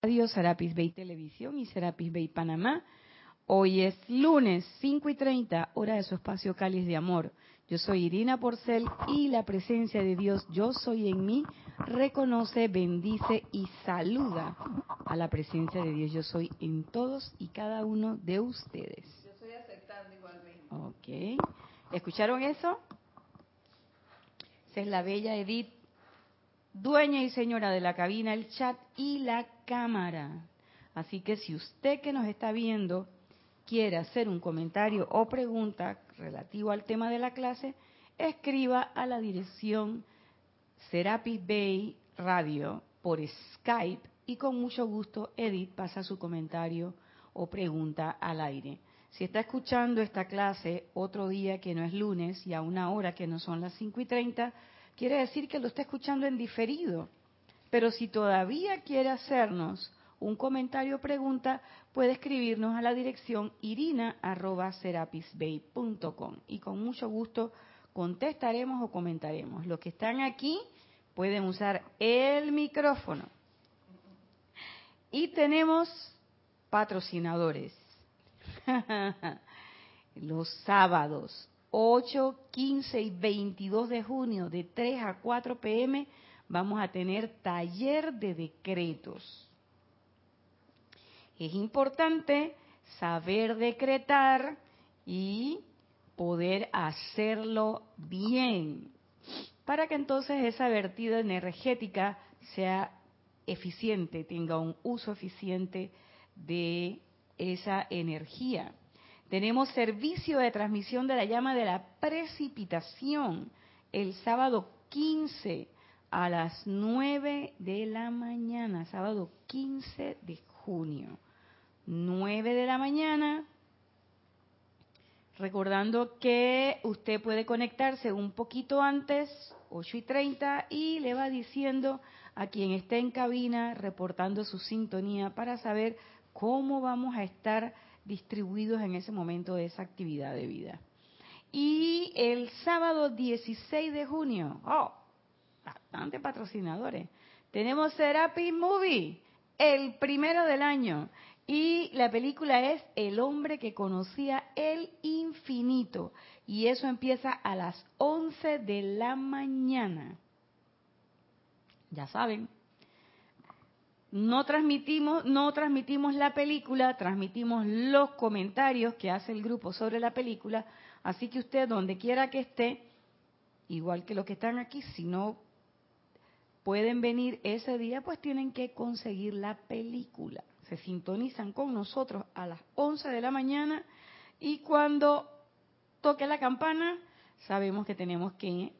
Radio, Serapis Bay Televisión y Serapis Bay Panamá. Hoy es lunes 5 y 30, hora de su espacio Cáliz de Amor. Yo soy Irina Porcel y la presencia de Dios, yo soy en mí, reconoce, bendice y saluda a la presencia de Dios, yo soy en todos y cada uno de ustedes. Yo estoy aceptando igualmente. Ok. ¿Escucharon eso? Esa es la bella Edith dueña y señora de la cabina, el chat y la cámara. Así que si usted que nos está viendo quiere hacer un comentario o pregunta relativo al tema de la clase, escriba a la dirección Serapis Bay Radio por Skype y con mucho gusto Edith pasa su comentario o pregunta al aire. Si está escuchando esta clase otro día que no es lunes y a una hora que no son las 5 y 30, quiere decir que lo está escuchando en diferido. Pero si todavía quiere hacernos un comentario o pregunta, puede escribirnos a la dirección irina.serapisbay.com y con mucho gusto contestaremos o comentaremos. Los que están aquí pueden usar el micrófono. Y tenemos patrocinadores. Los sábados, 8, 15 y 22 de junio, de 3 a 4 pm, vamos a tener taller de decretos. Es importante saber decretar y poder hacerlo bien, para que entonces esa vertida energética sea eficiente, tenga un uso eficiente de esa energía. Tenemos servicio de transmisión de la llama de la precipitación el sábado 15 a las 9 de la mañana, sábado 15 de junio. 9 de la mañana. Recordando que usted puede conectarse un poquito antes, 8 y 30, y le va diciendo a quien esté en cabina reportando su sintonía para saber cómo vamos a estar distribuidos en ese momento de esa actividad de vida. Y el sábado 16 de junio, oh, bastante patrocinadores, tenemos Therapy Movie, el primero del año. Y la película es El hombre que conocía el infinito. Y eso empieza a las 11 de la mañana. Ya saben, no transmitimos, no transmitimos la película, transmitimos los comentarios que hace el grupo sobre la película, así que usted donde quiera que esté, igual que los que están aquí, si no pueden venir ese día, pues tienen que conseguir la película. Se sintonizan con nosotros a las 11 de la mañana y cuando toque la campana, sabemos que tenemos que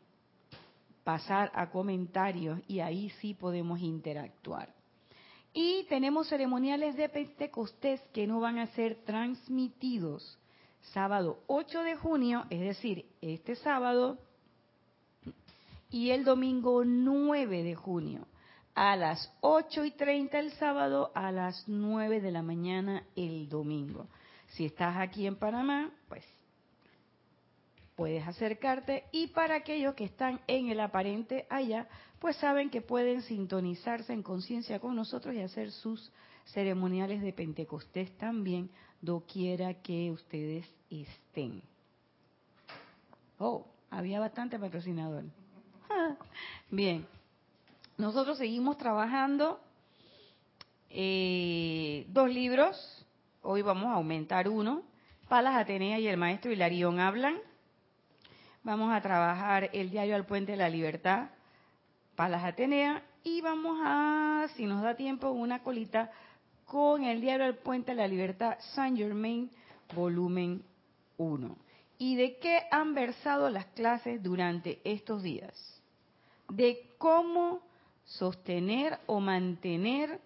pasar a comentarios y ahí sí podemos interactuar. Y tenemos ceremoniales de Pentecostés que no van a ser transmitidos. Sábado 8 de junio, es decir, este sábado, y el domingo 9 de junio, a las 8 y 30 el sábado, a las 9 de la mañana el domingo. Si estás aquí en Panamá, pues puedes acercarte y para aquellos que están en el aparente allá, pues saben que pueden sintonizarse en conciencia con nosotros y hacer sus ceremoniales de Pentecostés también, doquiera que ustedes estén. Oh, había bastante patrocinador. Bien, nosotros seguimos trabajando eh, dos libros, hoy vamos a aumentar uno, Palas Atenea y el maestro Hilarión hablan, Vamos a trabajar el diario al Puente de la Libertad, Palas Atenea, y vamos a, si nos da tiempo, una colita con el diario al Puente de la Libertad, Saint Germain, volumen 1. ¿Y de qué han versado las clases durante estos días? De cómo sostener o mantener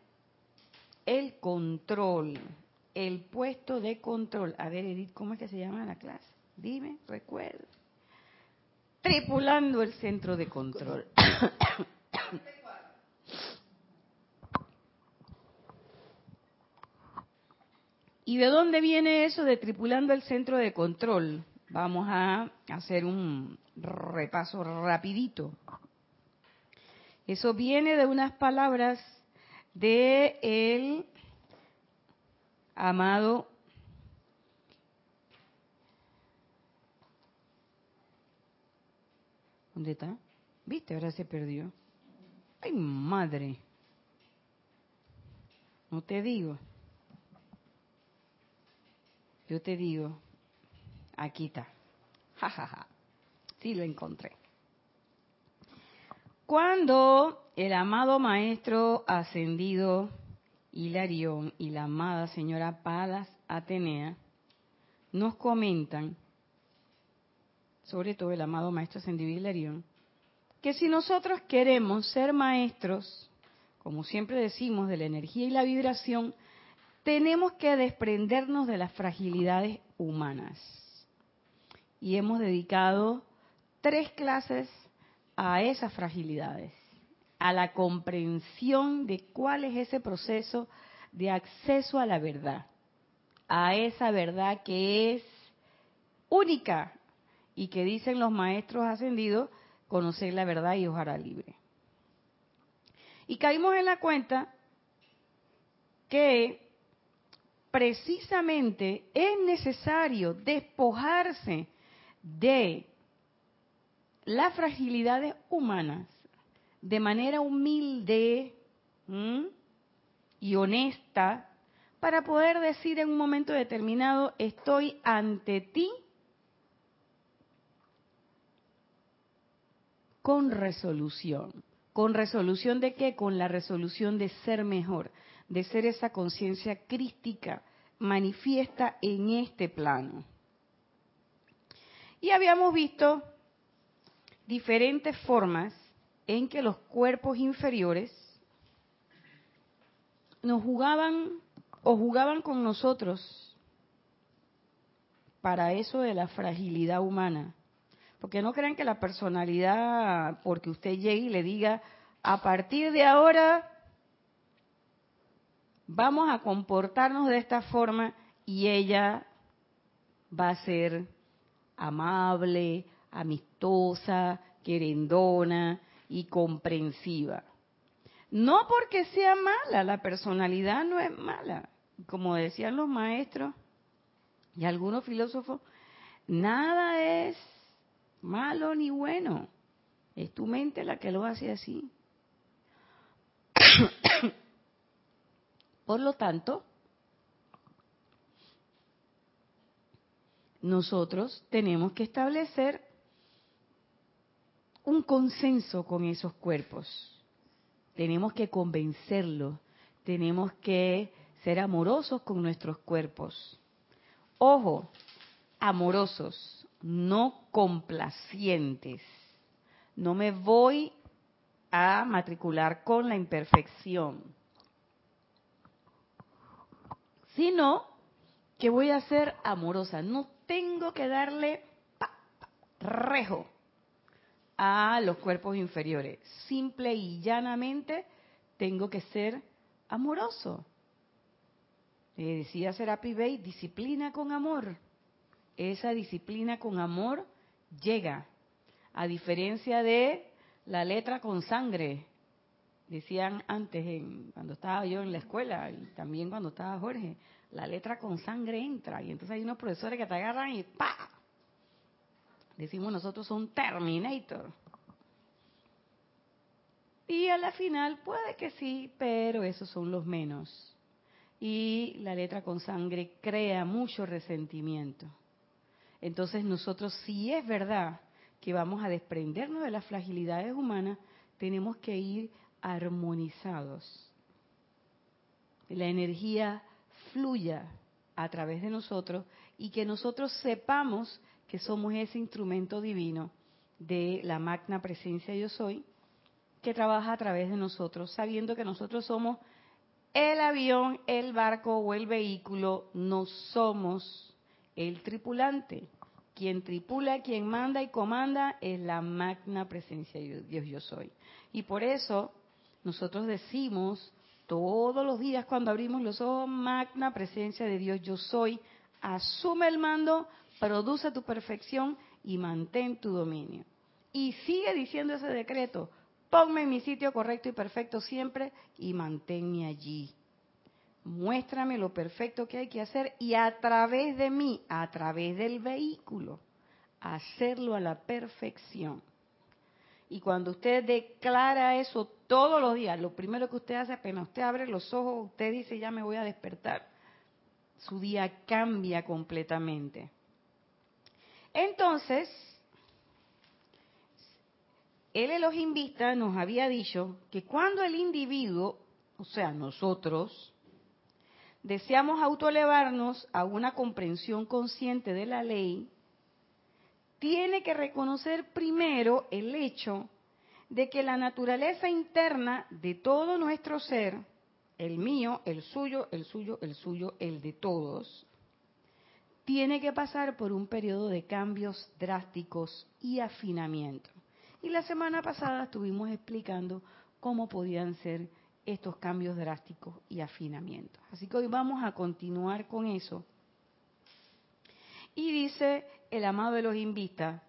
el control, el puesto de control. A ver, Edith, ¿cómo es que se llama la clase? Dime, recuerda tripulando el centro de control. ¿Y de dónde viene eso de tripulando el centro de control? Vamos a hacer un repaso rapidito. Eso viene de unas palabras de el amado ¿Dónde está? ¿Viste? Ahora se perdió. ¡Ay, madre! No te digo. Yo te digo. Aquí está. Ja, ja, ja. Sí, lo encontré. Cuando el amado maestro ascendido Hilarión y la amada señora Palas Atenea nos comentan, sobre todo el amado maestro ascendido Hilarión, que si nosotros queremos ser maestros, como siempre decimos, de la energía y la vibración, tenemos que desprendernos de las fragilidades humanas. Y hemos dedicado tres clases a esas fragilidades, a la comprensión de cuál es ese proceso de acceso a la verdad, a esa verdad que es única y que dicen los maestros ascendidos, conocer la verdad y os libre. Y caímos en la cuenta que precisamente es necesario despojarse de las fragilidades humanas de manera humilde y honesta para poder decir en un momento determinado, estoy ante ti con resolución. ¿Con resolución de qué? Con la resolución de ser mejor, de ser esa conciencia crística manifiesta en este plano. Y habíamos visto diferentes formas en que los cuerpos inferiores nos jugaban o jugaban con nosotros para eso de la fragilidad humana. Porque no crean que la personalidad, porque usted llegue y le diga, a partir de ahora vamos a comportarnos de esta forma y ella va a ser amable, amistosa, querendona y comprensiva. No porque sea mala, la personalidad no es mala. Como decían los maestros y algunos filósofos, nada es malo ni bueno. Es tu mente la que lo hace así. Por lo tanto, nosotros tenemos que establecer un consenso con esos cuerpos. Tenemos que convencerlos, tenemos que ser amorosos con nuestros cuerpos. Ojo, amorosos, no complacientes. No me voy a matricular con la imperfección, sino que voy a ser amorosa. No tengo que darle rejo a los cuerpos inferiores. Simple y llanamente tengo que ser amoroso. Le decía Serapi Bey, disciplina con amor. Esa disciplina con amor llega, a diferencia de la letra con sangre. Decían antes, cuando estaba yo en la escuela y también cuando estaba Jorge, la letra con sangre entra. Y entonces hay unos profesores que te agarran y ¡pa! Decimos nosotros un Terminator. Y a la final puede que sí, pero esos son los menos. Y la letra con sangre crea mucho resentimiento. Entonces nosotros, si es verdad que vamos a desprendernos de las fragilidades humanas, tenemos que ir armonizados. La energía fluya a través de nosotros y que nosotros sepamos que somos ese instrumento divino de la magna presencia yo soy, que trabaja a través de nosotros, sabiendo que nosotros somos el avión, el barco o el vehículo, no somos el tripulante. Quien tripula, quien manda y comanda es la magna presencia de Dios yo soy. Y por eso nosotros decimos todos los días cuando abrimos los ojos, magna presencia de Dios yo soy, asume el mando produce tu perfección y mantén tu dominio. Y sigue diciendo ese decreto ponme en mi sitio correcto y perfecto siempre y manténme allí. Muéstrame lo perfecto que hay que hacer y a través de mí, a través del vehículo, hacerlo a la perfección. Y cuando usted declara eso todos los días, lo primero que usted hace apenas usted abre los ojos, usted dice ya me voy a despertar. Su día cambia completamente. Entonces, el Elohim Vista nos había dicho que cuando el individuo, o sea, nosotros, deseamos autoelevarnos a una comprensión consciente de la ley, tiene que reconocer primero el hecho de que la naturaleza interna de todo nuestro ser, el mío, el suyo, el suyo, el suyo, el de todos, tiene que pasar por un periodo de cambios drásticos y afinamiento. Y la semana pasada estuvimos explicando cómo podían ser estos cambios drásticos y afinamientos. Así que hoy vamos a continuar con eso. Y dice el amado de los invita,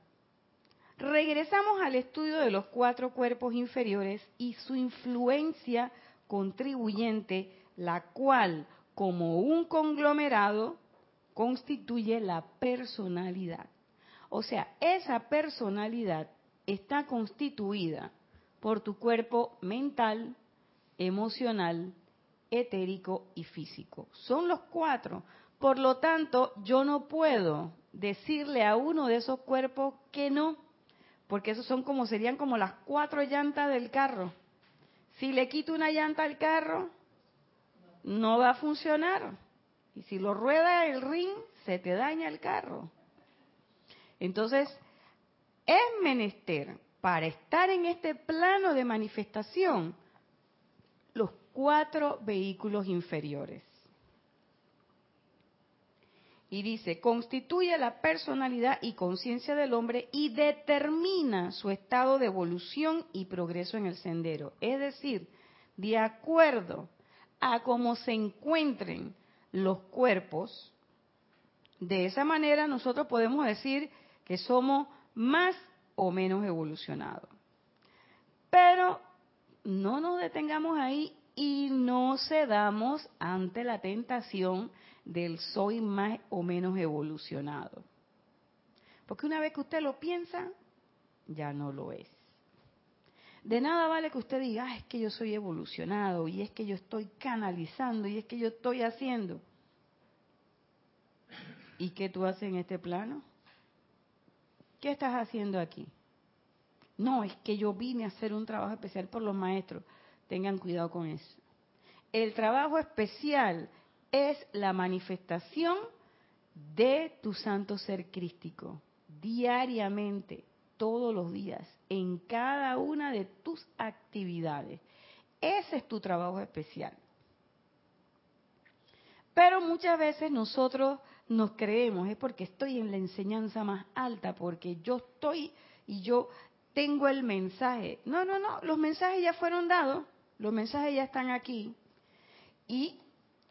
regresamos al estudio de los cuatro cuerpos inferiores y su influencia contribuyente, la cual, como un conglomerado, constituye la personalidad. O sea, esa personalidad está constituida por tu cuerpo mental, emocional, etérico y físico. Son los cuatro. Por lo tanto, yo no puedo decirle a uno de esos cuerpos que no, porque esos son como serían como las cuatro llantas del carro. Si le quito una llanta al carro, no va a funcionar. Y si lo rueda el ring, se te daña el carro. Entonces, es menester para estar en este plano de manifestación los cuatro vehículos inferiores. Y dice, constituye la personalidad y conciencia del hombre y determina su estado de evolución y progreso en el sendero. Es decir, de acuerdo a cómo se encuentren los cuerpos, de esa manera nosotros podemos decir que somos más o menos evolucionado. Pero no nos detengamos ahí y no cedamos ante la tentación del soy más o menos evolucionado. Porque una vez que usted lo piensa, ya no lo es. De nada vale que usted diga, es que yo soy evolucionado y es que yo estoy canalizando y es que yo estoy haciendo. ¿Y qué tú haces en este plano? ¿Qué estás haciendo aquí? No, es que yo vine a hacer un trabajo especial por los maestros. Tengan cuidado con eso. El trabajo especial es la manifestación de tu santo ser crístico, diariamente, todos los días, en cada una de tus actividades. Ese es tu trabajo especial. Pero muchas veces nosotros nos creemos, es porque estoy en la enseñanza más alta, porque yo estoy y yo tengo el mensaje. No, no, no, los mensajes ya fueron dados, los mensajes ya están aquí. Y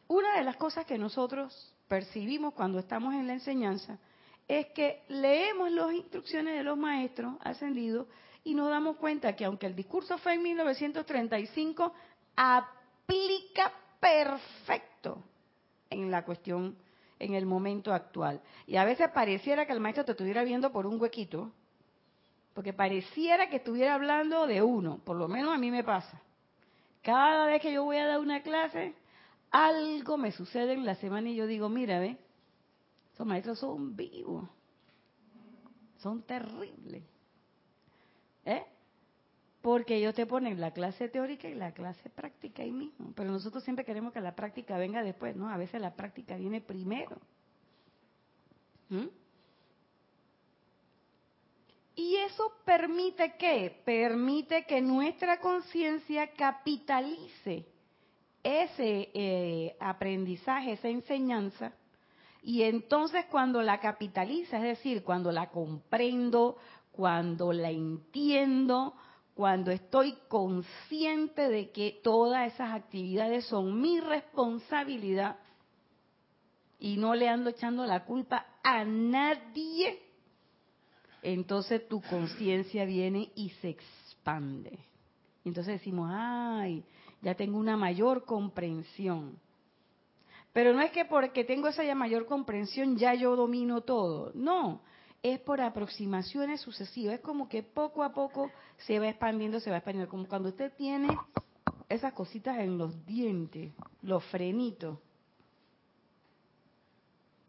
una de las cosas que nosotros percibimos cuando estamos en la enseñanza es que leemos las instrucciones de los maestros ascendidos y nos damos cuenta que aunque el discurso fue en 1935, aplica perfecto en la cuestión en el momento actual. Y a veces pareciera que el maestro te estuviera viendo por un huequito, porque pareciera que estuviera hablando de uno, por lo menos a mí me pasa. Cada vez que yo voy a dar una clase, algo me sucede en la semana y yo digo, mira, ve, esos maestros son vivos, son terribles. ¿Eh? Porque ellos te ponen la clase teórica y la clase práctica ahí mismo. Pero nosotros siempre queremos que la práctica venga después, ¿no? A veces la práctica viene primero. ¿Mm? Y eso permite que permite que nuestra conciencia capitalice ese eh, aprendizaje, esa enseñanza, y entonces cuando la capitaliza, es decir, cuando la comprendo, cuando la entiendo, cuando estoy consciente de que todas esas actividades son mi responsabilidad y no le ando echando la culpa a nadie, entonces tu conciencia viene y se expande. Entonces decimos, ay, ya tengo una mayor comprensión. Pero no es que porque tengo esa ya mayor comprensión ya yo domino todo. No, es por aproximaciones sucesivas. Es como que poco a poco se va expandiendo, se va expandiendo. Como cuando usted tiene esas cositas en los dientes, los frenitos.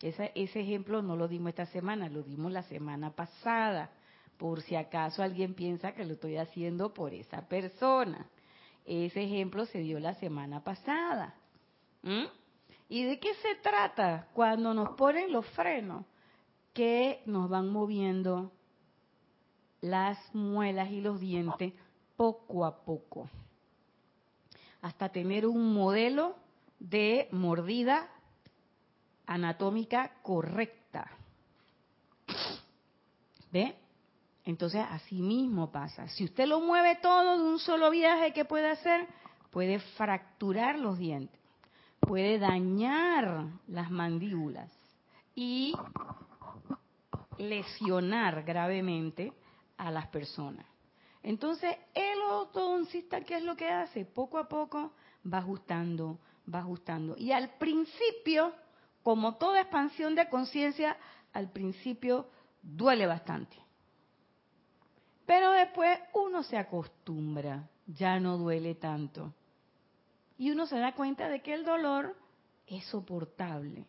Ese, ejemplo no lo dimos esta semana, lo dimos la semana pasada. Por si acaso alguien piensa que lo estoy haciendo por esa persona. Ese ejemplo se dio la semana pasada. ¿Mm? ¿Y de qué se trata cuando nos ponen los frenos? Que nos van moviendo las muelas y los dientes poco a poco, hasta tener un modelo de mordida anatómica correcta. ¿Ve? Entonces, así mismo pasa. Si usted lo mueve todo de un solo viaje que puede hacer, puede fracturar los dientes, puede dañar las mandíbulas y lesionar gravemente a las personas. Entonces, el ortodoncista, ¿qué es lo que hace? Poco a poco va ajustando, va ajustando. Y al principio, como toda expansión de conciencia, al principio duele bastante. Pero después uno se acostumbra, ya no duele tanto. Y uno se da cuenta de que el dolor es soportable.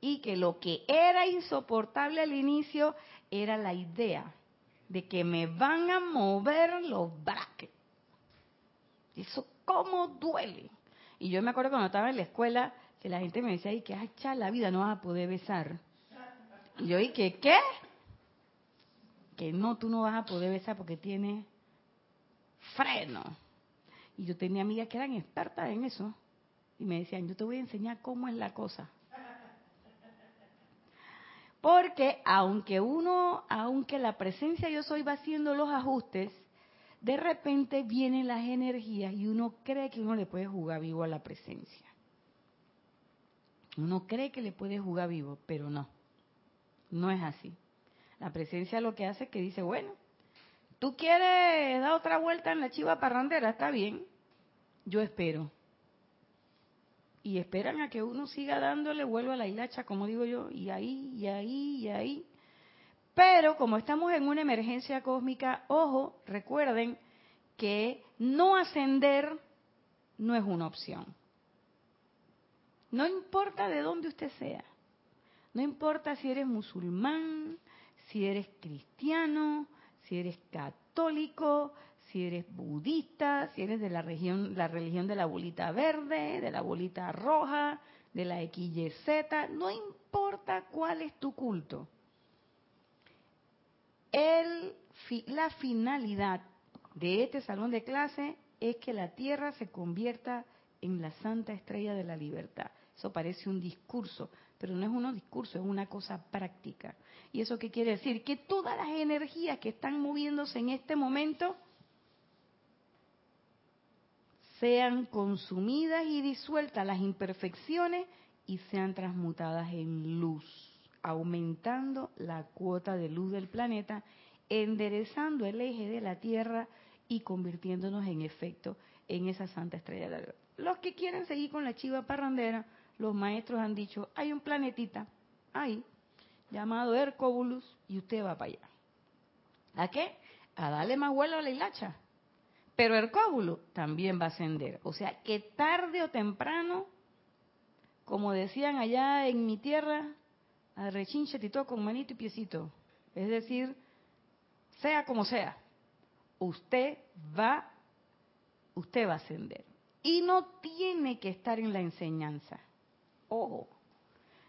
Y que lo que era insoportable al inicio era la idea de que me van a mover los brackets. Eso cómo duele. Y yo me acuerdo cuando estaba en la escuela que la gente me decía, ay, que hacha la vida, no vas a poder besar. Y yo, ¿y que qué? que no, tú no vas a poder besar porque tiene freno. Y yo tenía amigas que eran expertas en eso. Y me decían, yo te voy a enseñar cómo es la cosa. Porque aunque uno, aunque la presencia yo soy va haciendo los ajustes, de repente vienen las energías y uno cree que uno le puede jugar vivo a la presencia. Uno cree que le puede jugar vivo, pero no. No es así. La presencia lo que hace es que dice, bueno, tú quieres dar otra vuelta en la chiva parrandera, está bien, yo espero. Y esperan a que uno siga dándole vuelo a la hilacha, como digo yo, y ahí, y ahí, y ahí. Pero como estamos en una emergencia cósmica, ojo, recuerden que no ascender no es una opción. No importa de dónde usted sea. No importa si eres musulmán, si eres cristiano, si eres católico, si eres budista, si eres de la región, la religión de la bolita verde, de la bolita roja, de la XYZ, no importa cuál es tu culto. La finalidad de este salón de clase es que la Tierra se convierta en la santa estrella de la libertad. Eso parece un discurso, pero no es un discurso, es una cosa práctica. ¿Y eso qué quiere decir? Que todas las energías que están moviéndose en este momento sean consumidas y disueltas las imperfecciones y sean transmutadas en luz, aumentando la cuota de luz del planeta, enderezando el eje de la Tierra y convirtiéndonos en efecto en esa santa estrella de la Los que quieren seguir con la chiva parrandera, los maestros han dicho, hay un planetita ahí llamado Hercóbulus y usted va para allá. ¿A qué? A darle más vuelo a la hilacha. Pero Hercóbulo también va a ascender. O sea, que tarde o temprano, como decían allá en mi tierra, a rechinche tito con manito y piecito. Es decir, sea como sea, usted va, usted va a ascender. Y no tiene que estar en la enseñanza. Ojo,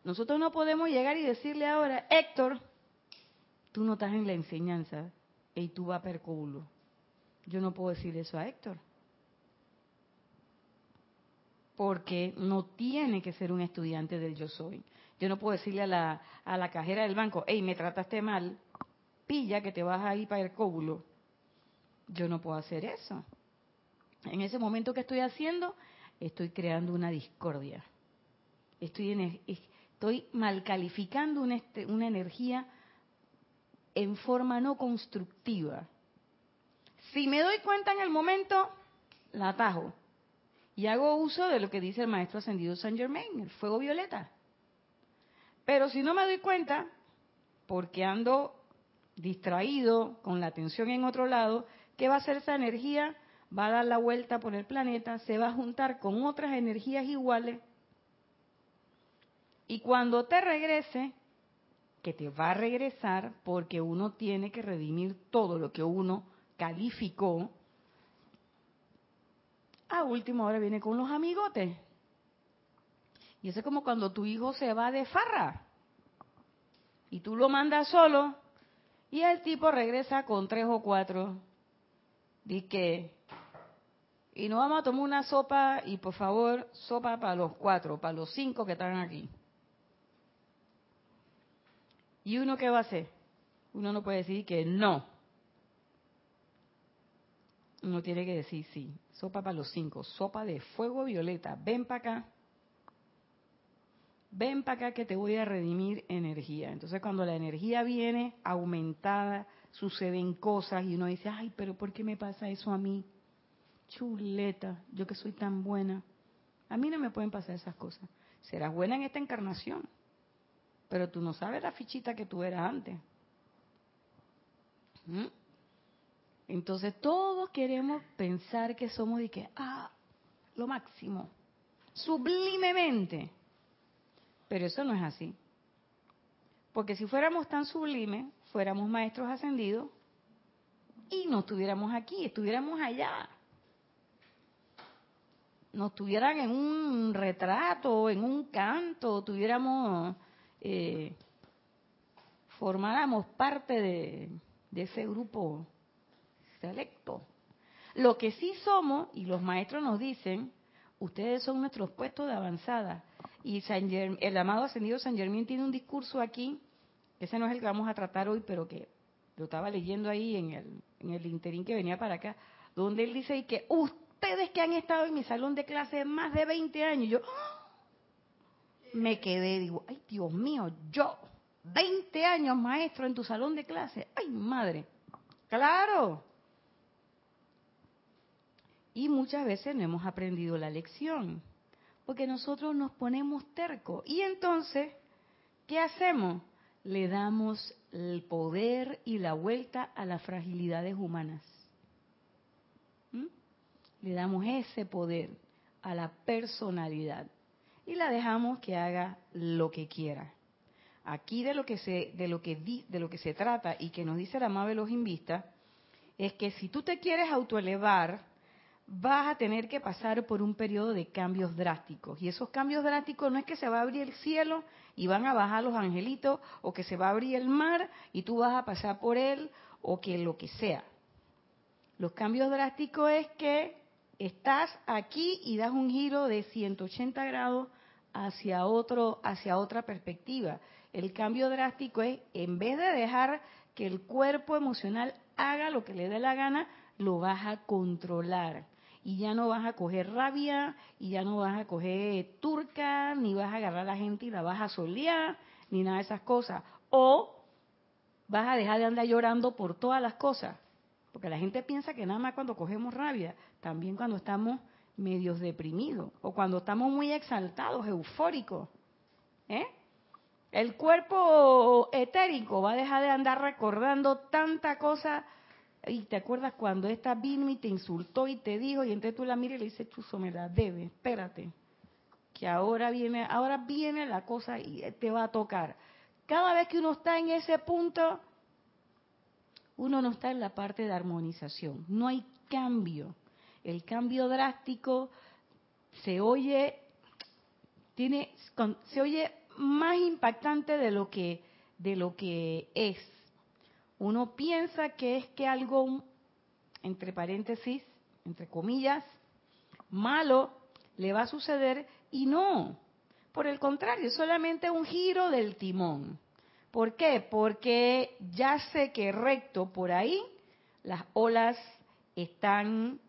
nosotros no podemos llegar y decirle ahora, Héctor, tú no estás en la enseñanza y tú vas perculo. Yo no puedo decir eso a Héctor. Porque no tiene que ser un estudiante del yo soy. Yo no puedo decirle a la, a la cajera del banco, hey, me trataste mal, pilla que te vas a ir para el cóbulo. Yo no puedo hacer eso. En ese momento que estoy haciendo, estoy creando una discordia. Estoy en, Estoy mal calificando una, este, una energía en forma no constructiva. Si me doy cuenta en el momento, la atajo. Y hago uso de lo que dice el maestro ascendido Saint Germain, el fuego violeta. Pero si no me doy cuenta, porque ando distraído con la atención en otro lado, ¿qué va a hacer esa energía? Va a dar la vuelta por el planeta, se va a juntar con otras energías iguales y cuando te regrese, que te va a regresar porque uno tiene que redimir todo lo que uno calificó, a última hora viene con los amigotes. Y eso es como cuando tu hijo se va de farra y tú lo mandas solo y el tipo regresa con tres o cuatro. Dice y no vamos a tomar una sopa y por favor sopa para los cuatro, para los cinco que están aquí. ¿Y uno qué va a hacer? Uno no puede decir que no. Uno tiene que decir sí. Sopa para los cinco. Sopa de fuego violeta. Ven para acá. Ven para acá que te voy a redimir energía. Entonces cuando la energía viene aumentada, suceden cosas y uno dice, ay, pero ¿por qué me pasa eso a mí? Chuleta, yo que soy tan buena. A mí no me pueden pasar esas cosas. Serás buena en esta encarnación pero tú no sabes la fichita que tú eras antes. ¿Mm? Entonces todos queremos pensar que somos de que, ah, lo máximo, sublimemente. Pero eso no es así. Porque si fuéramos tan sublimes, fuéramos maestros ascendidos y no estuviéramos aquí, estuviéramos allá. Nos estuvieran en un retrato, en un canto, tuviéramos eh, formáramos parte de, ese grupo selecto. Lo que sí somos, y los maestros nos dicen, ustedes son nuestros puestos de avanzada. Y el amado ascendido San Germán tiene un discurso aquí, ese no es el que vamos a tratar hoy, pero que lo estaba leyendo ahí en el, en el interín que venía para acá, donde él dice que ustedes que han estado en mi salón de clase más de 20 años, yo, me quedé, digo, ay Dios mío, yo, 20 años maestro en tu salón de clase, ay madre, claro. Y muchas veces no hemos aprendido la lección, porque nosotros nos ponemos tercos. Y entonces, ¿qué hacemos? Le damos el poder y la vuelta a las fragilidades humanas. ¿Mm? Le damos ese poder a la personalidad y la dejamos que haga lo que quiera. Aquí de lo que se de lo que de lo que se trata y que nos dice la amable los invista es que si tú te quieres autoelevar vas a tener que pasar por un periodo de cambios drásticos y esos cambios drásticos no es que se va a abrir el cielo y van a bajar los angelitos o que se va a abrir el mar y tú vas a pasar por él o que lo que sea. Los cambios drásticos es que estás aquí y das un giro de 180 grados hacia otro hacia otra perspectiva. El cambio drástico es en vez de dejar que el cuerpo emocional haga lo que le dé la gana, lo vas a controlar. Y ya no vas a coger rabia, y ya no vas a coger turca, ni vas a agarrar a la gente y la vas a solear, ni nada de esas cosas. O vas a dejar de andar llorando por todas las cosas. Porque la gente piensa que nada más cuando cogemos rabia, también cuando estamos medios deprimidos o cuando estamos muy exaltados, eufóricos. ¿eh? El cuerpo etérico va a dejar de andar recordando tanta cosa. Y te acuerdas cuando esta vino y te insultó y te dijo, y entonces tú la miras y le dices, Chuzo, me la debe, espérate, que ahora viene, ahora viene la cosa y te va a tocar. Cada vez que uno está en ese punto, uno no está en la parte de armonización, no hay cambio el cambio drástico se oye tiene se oye más impactante de lo que de lo que es. Uno piensa que es que algo entre paréntesis, entre comillas, malo le va a suceder y no. Por el contrario, solamente un giro del timón. ¿Por qué? Porque ya sé que recto por ahí las olas están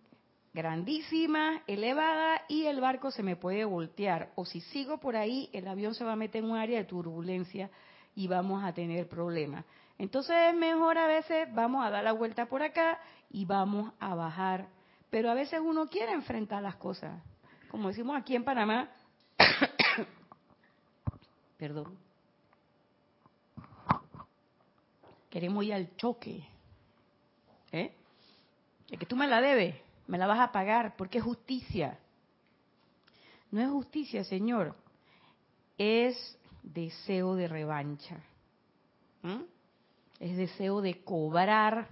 grandísima, elevada y el barco se me puede voltear. O si sigo por ahí, el avión se va a meter en un área de turbulencia y vamos a tener problemas. Entonces es mejor a veces vamos a dar la vuelta por acá y vamos a bajar. Pero a veces uno quiere enfrentar las cosas. Como decimos aquí en Panamá, perdón, queremos ir al choque. ¿Eh? Que tú me la debes, me la vas a pagar, porque es justicia. No es justicia, Señor, es deseo de revancha. Es deseo de cobrar,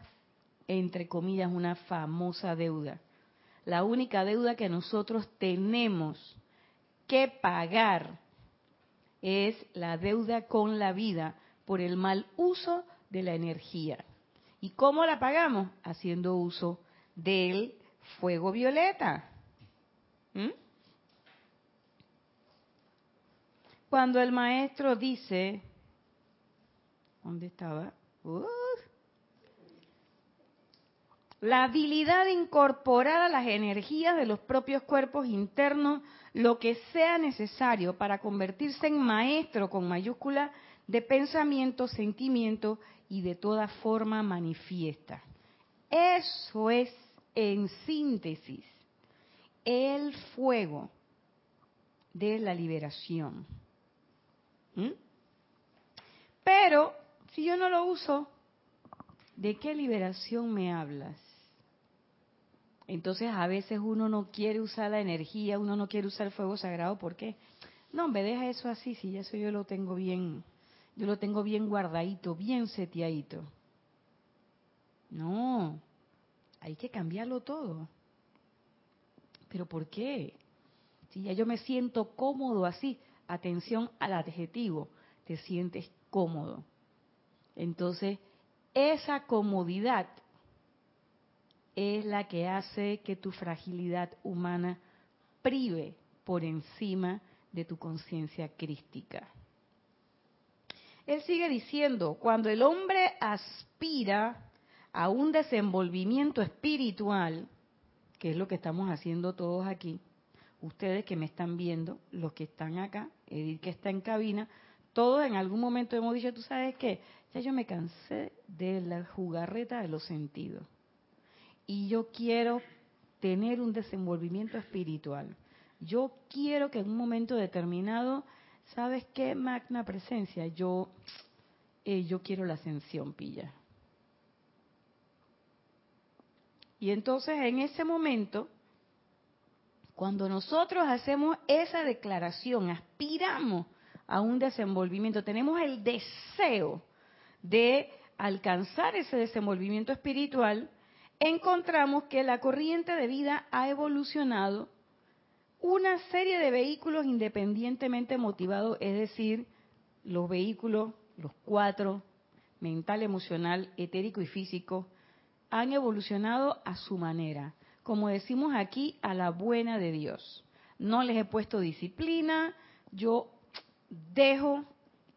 entre comillas, una famosa deuda. La única deuda que nosotros tenemos que pagar es la deuda con la vida por el mal uso de la energía. ¿Y cómo la pagamos? Haciendo uso del fuego violeta. ¿Mm? Cuando el maestro dice, ¿dónde estaba? la habilidad de incorporar a las energías de los propios cuerpos internos lo que sea necesario para convertirse en maestro con mayúscula de pensamiento, sentimiento y de toda forma manifiesta. Eso es, en síntesis, el fuego de la liberación. ¿Mm? Pero si yo no lo uso, ¿de qué liberación me hablas? Entonces a veces uno no quiere usar la energía, uno no quiere usar el fuego sagrado, ¿por qué? No, me deja eso así, si eso yo lo tengo bien, yo lo tengo bien guardadito, bien seteadito. No, hay que cambiarlo todo. ¿Pero por qué? Si ya yo me siento cómodo así, atención al adjetivo, te sientes cómodo. Entonces, esa comodidad es la que hace que tu fragilidad humana prive por encima de tu conciencia crística. Él sigue diciendo, cuando el hombre aspira a un desenvolvimiento espiritual, que es lo que estamos haciendo todos aquí, ustedes que me están viendo, los que están acá, Edith que está en cabina, todos en algún momento hemos dicho, tú sabes qué, ya yo me cansé de la jugarreta de los sentidos. Y yo quiero tener un desenvolvimiento espiritual. Yo quiero que en un momento determinado, ¿sabes qué, magna presencia? Yo, eh, yo quiero la ascensión, pilla. Y entonces en ese momento, cuando nosotros hacemos esa declaración, aspiramos a un desenvolvimiento, tenemos el deseo de alcanzar ese desenvolvimiento espiritual, encontramos que la corriente de vida ha evolucionado una serie de vehículos independientemente motivados, es decir, los vehículos, los cuatro, mental, emocional, etérico y físico, han evolucionado a su manera, como decimos aquí, a la buena de Dios. No les he puesto disciplina, yo dejo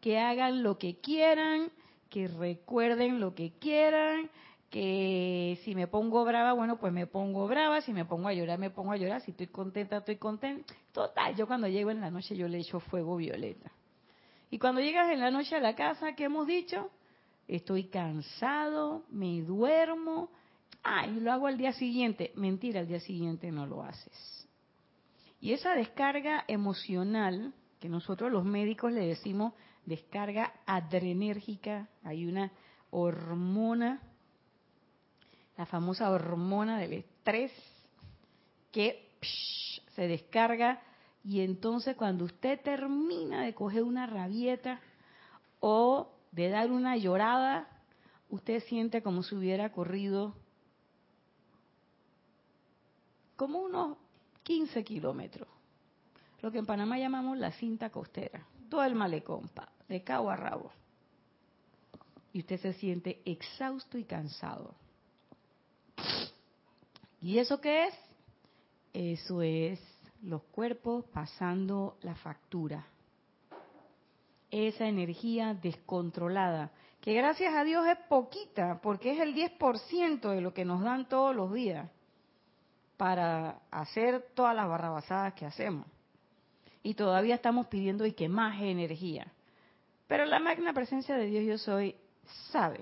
que hagan lo que quieran, que recuerden lo que quieran, que si me pongo brava, bueno, pues me pongo brava, si me pongo a llorar, me pongo a llorar, si estoy contenta, estoy contenta. Total, yo cuando llego en la noche yo le echo fuego violeta. Y cuando llegas en la noche a la casa, ¿qué hemos dicho? Estoy cansado, me duermo, ah, y lo hago al día siguiente. Mentira, al día siguiente no lo haces. Y esa descarga emocional, que nosotros los médicos le decimos descarga adrenérgica, hay una hormona la famosa hormona del estrés que se descarga y entonces cuando usted termina de coger una rabieta o de dar una llorada, usted siente como si hubiera corrido como unos 15 kilómetros, lo que en Panamá llamamos la cinta costera, todo el malecón, de cabo a rabo. Y usted se siente exhausto y cansado. ¿Y eso qué es? Eso es los cuerpos pasando la factura. Esa energía descontrolada, que gracias a Dios es poquita, porque es el 10% de lo que nos dan todos los días para hacer todas las barrabasadas que hacemos. Y todavía estamos pidiendo y que más energía. Pero la magna presencia de Dios yo soy sabe,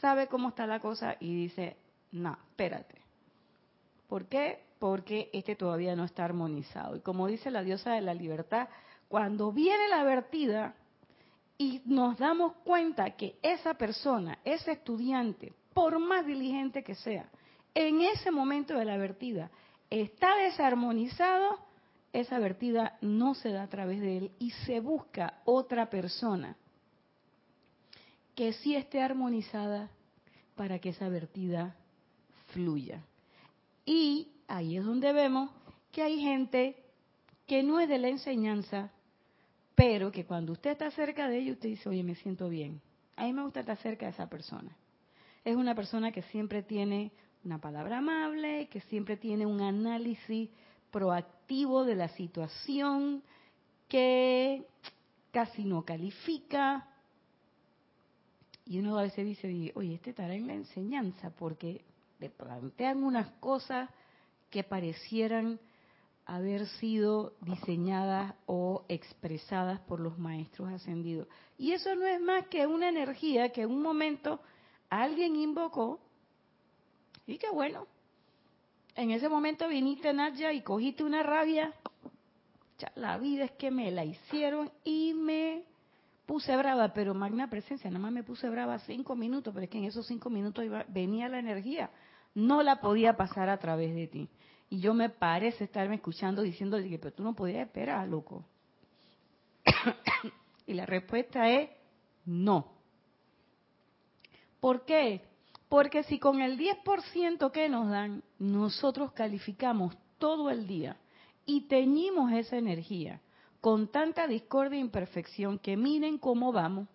sabe cómo está la cosa y dice, no, espérate. ¿Por qué? Porque este todavía no está armonizado. Y como dice la diosa de la libertad, cuando viene la vertida y nos damos cuenta que esa persona, ese estudiante, por más diligente que sea, en ese momento de la vertida está desarmonizado, esa vertida no se da a través de él y se busca otra persona que sí esté armonizada para que esa vertida fluya. Y ahí es donde vemos que hay gente que no es de la enseñanza, pero que cuando usted está cerca de ella, usted dice, oye, me siento bien. A mí me gusta estar cerca de esa persona. Es una persona que siempre tiene una palabra amable, que siempre tiene un análisis proactivo de la situación, que casi no califica. Y uno a veces dice, oye, este estará en la enseñanza, porque le plantean unas cosas que parecieran haber sido diseñadas o expresadas por los maestros ascendidos. Y eso no es más que una energía que en un momento alguien invocó y qué bueno. En ese momento viniste, Nadia, y cogiste una rabia. La vida es que me la hicieron y me puse brava, pero magna presencia, nada más me puse brava cinco minutos, pero es que en esos cinco minutos venía la energía, no la podía pasar a través de ti. Y yo me parece estarme escuchando diciendo, pero tú no podías esperar, loco. y la respuesta es no. ¿Por qué? Porque si con el 10% que nos dan, nosotros calificamos todo el día y teñimos esa energía con tanta discordia e imperfección que miren cómo vamos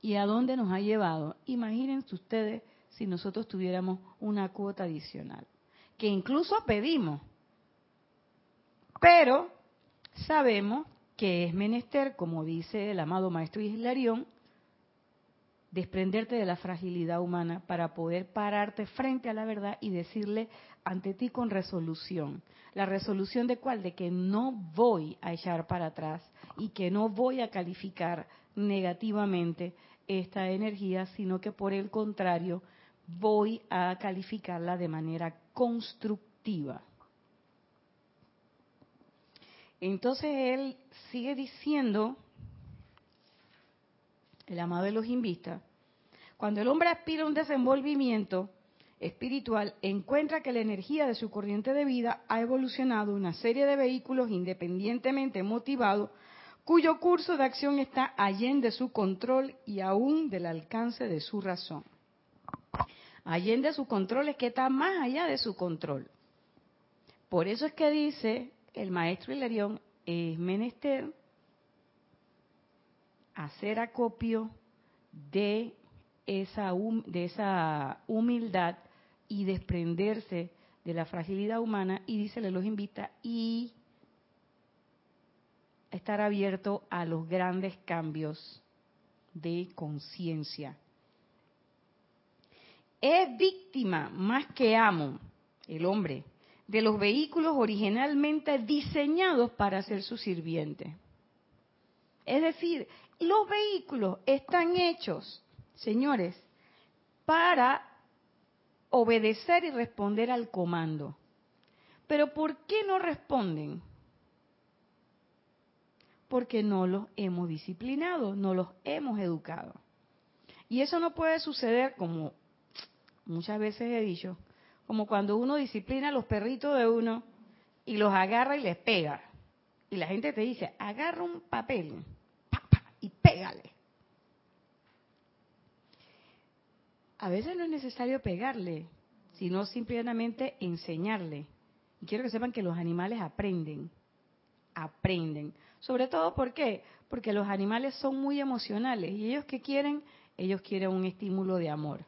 y a dónde nos ha llevado, imagínense ustedes si nosotros tuviéramos una cuota adicional, que incluso pedimos, pero sabemos que es menester, como dice el amado maestro Islarión, desprenderte de la fragilidad humana para poder pararte frente a la verdad y decirle ante ti con resolución. ¿La resolución de cuál? De que no voy a echar para atrás y que no voy a calificar negativamente esta energía, sino que por el contrario voy a calificarla de manera constructiva. Entonces él sigue diciendo el amado de los invistas, cuando el hombre aspira a un desenvolvimiento espiritual, encuentra que la energía de su corriente de vida ha evolucionado una serie de vehículos independientemente motivados, cuyo curso de acción está allende su control y aún del alcance de su razón. Allende su control es que está más allá de su control. Por eso es que dice el maestro Hilarión, es menester hacer acopio de esa, de esa humildad y desprenderse de la fragilidad humana y dice, los invita y estar abierto a los grandes cambios de conciencia. Es víctima más que amo, el hombre, de los vehículos originalmente diseñados para ser su sirviente. Es decir, los vehículos están hechos, señores, para obedecer y responder al comando. Pero ¿por qué no responden? Porque no los hemos disciplinado, no los hemos educado. Y eso no puede suceder como muchas veces he dicho, como cuando uno disciplina a los perritos de uno y los agarra y les pega. Y la gente te dice, agarra un papel y pégale. A veces no es necesario pegarle, sino simplemente enseñarle. Y quiero que sepan que los animales aprenden, aprenden. Sobre todo, ¿por qué? Porque los animales son muy emocionales y ellos que quieren, ellos quieren un estímulo de amor.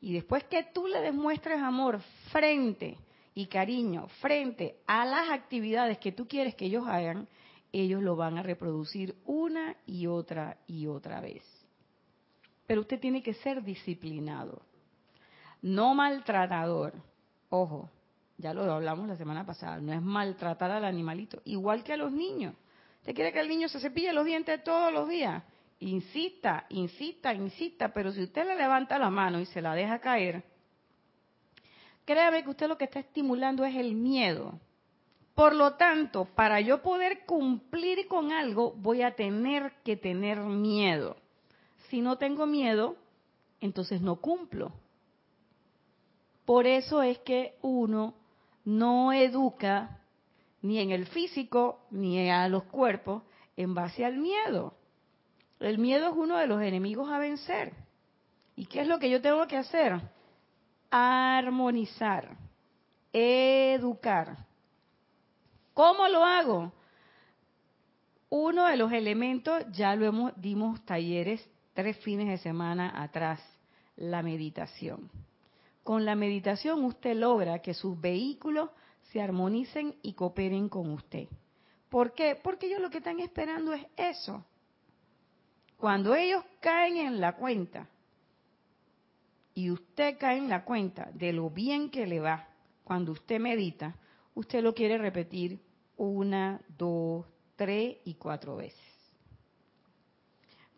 Y después que tú le demuestres amor frente y cariño frente a las actividades que tú quieres que ellos hagan, ellos lo van a reproducir una y otra y otra vez. Pero usted tiene que ser disciplinado, no maltratador. Ojo, ya lo hablamos la semana pasada, no es maltratar al animalito, igual que a los niños. Usted quiere que el niño se cepille los dientes todos los días insista, insista, insista, pero si usted le levanta la mano y se la deja caer, créame que usted lo que está estimulando es el miedo. Por lo tanto, para yo poder cumplir con algo, voy a tener que tener miedo. Si no tengo miedo, entonces no cumplo. Por eso es que uno no educa ni en el físico ni a los cuerpos en base al miedo. El miedo es uno de los enemigos a vencer. ¿Y qué es lo que yo tengo que hacer? Armonizar, educar. ¿Cómo lo hago? Uno de los elementos, ya lo hemos, dimos talleres tres fines de semana atrás, la meditación. Con la meditación usted logra que sus vehículos se armonicen y cooperen con usted. ¿Por qué? Porque ellos lo que están esperando es eso. Cuando ellos caen en la cuenta y usted cae en la cuenta de lo bien que le va cuando usted medita, usted lo quiere repetir una, dos, tres y cuatro veces.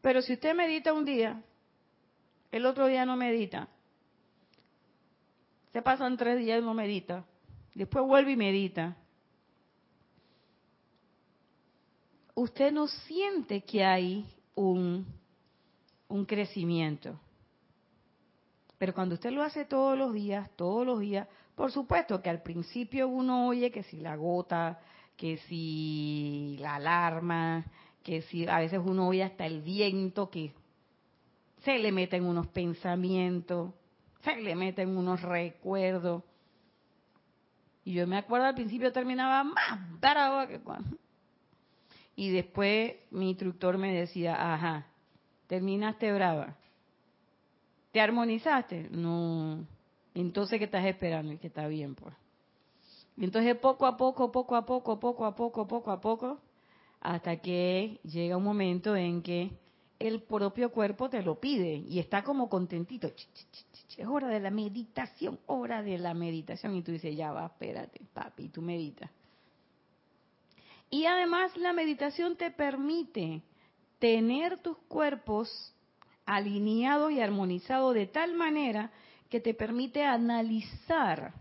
Pero si usted medita un día, el otro día no medita, se pasan tres días y no medita, después vuelve y medita, usted no siente que hay un, un crecimiento. Pero cuando usted lo hace todos los días, todos los días, por supuesto que al principio uno oye que si la gota, que si la alarma, que si a veces uno oye hasta el viento que se le meten unos pensamientos, se le meten unos recuerdos. Y yo me acuerdo al principio terminaba más bravo que cuando. Y después mi instructor me decía, ajá, terminaste brava. ¿Te armonizaste? No. Entonces, ¿qué estás esperando? Y que está bien, pues. Y entonces poco a poco, poco a poco, poco a poco, poco a poco, hasta que llega un momento en que el propio cuerpo te lo pide y está como contentito. Es hora de la meditación, hora de la meditación. Y tú dices, ya va, espérate, papi, tú meditas. Y además la meditación te permite tener tus cuerpos alineados y armonizados de tal manera que te permite analizar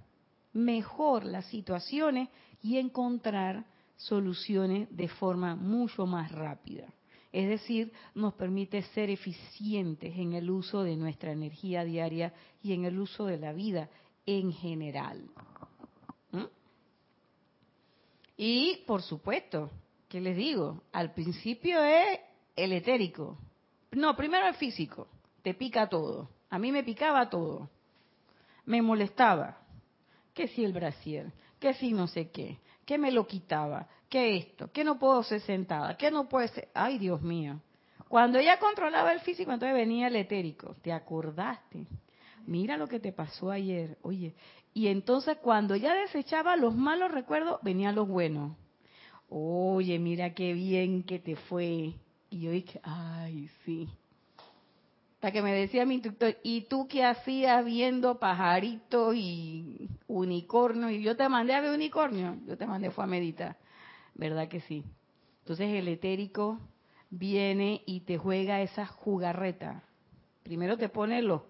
mejor las situaciones y encontrar soluciones de forma mucho más rápida. Es decir, nos permite ser eficientes en el uso de nuestra energía diaria y en el uso de la vida en general. Y, por supuesto, ¿qué les digo? Al principio es el etérico. No, primero el físico. Te pica todo. A mí me picaba todo. Me molestaba que si el brasier, que si no sé qué, que me lo quitaba, que esto, que no puedo ser sentada, que no puede ser, ay Dios mío. Cuando ella controlaba el físico, entonces venía el etérico, ¿te acordaste? Mira lo que te pasó ayer, oye. Y entonces cuando ya desechaba los malos recuerdos, venían los buenos. Oye, mira qué bien que te fue. Y yo dije, ay, sí. Hasta que me decía mi instructor, ¿y tú qué hacías viendo pajaritos y unicornios? Y yo te mandé a ver unicornio, yo te mandé fue a meditar. ¿Verdad que sí? Entonces el etérico viene y te juega esa jugarreta. Primero te pone los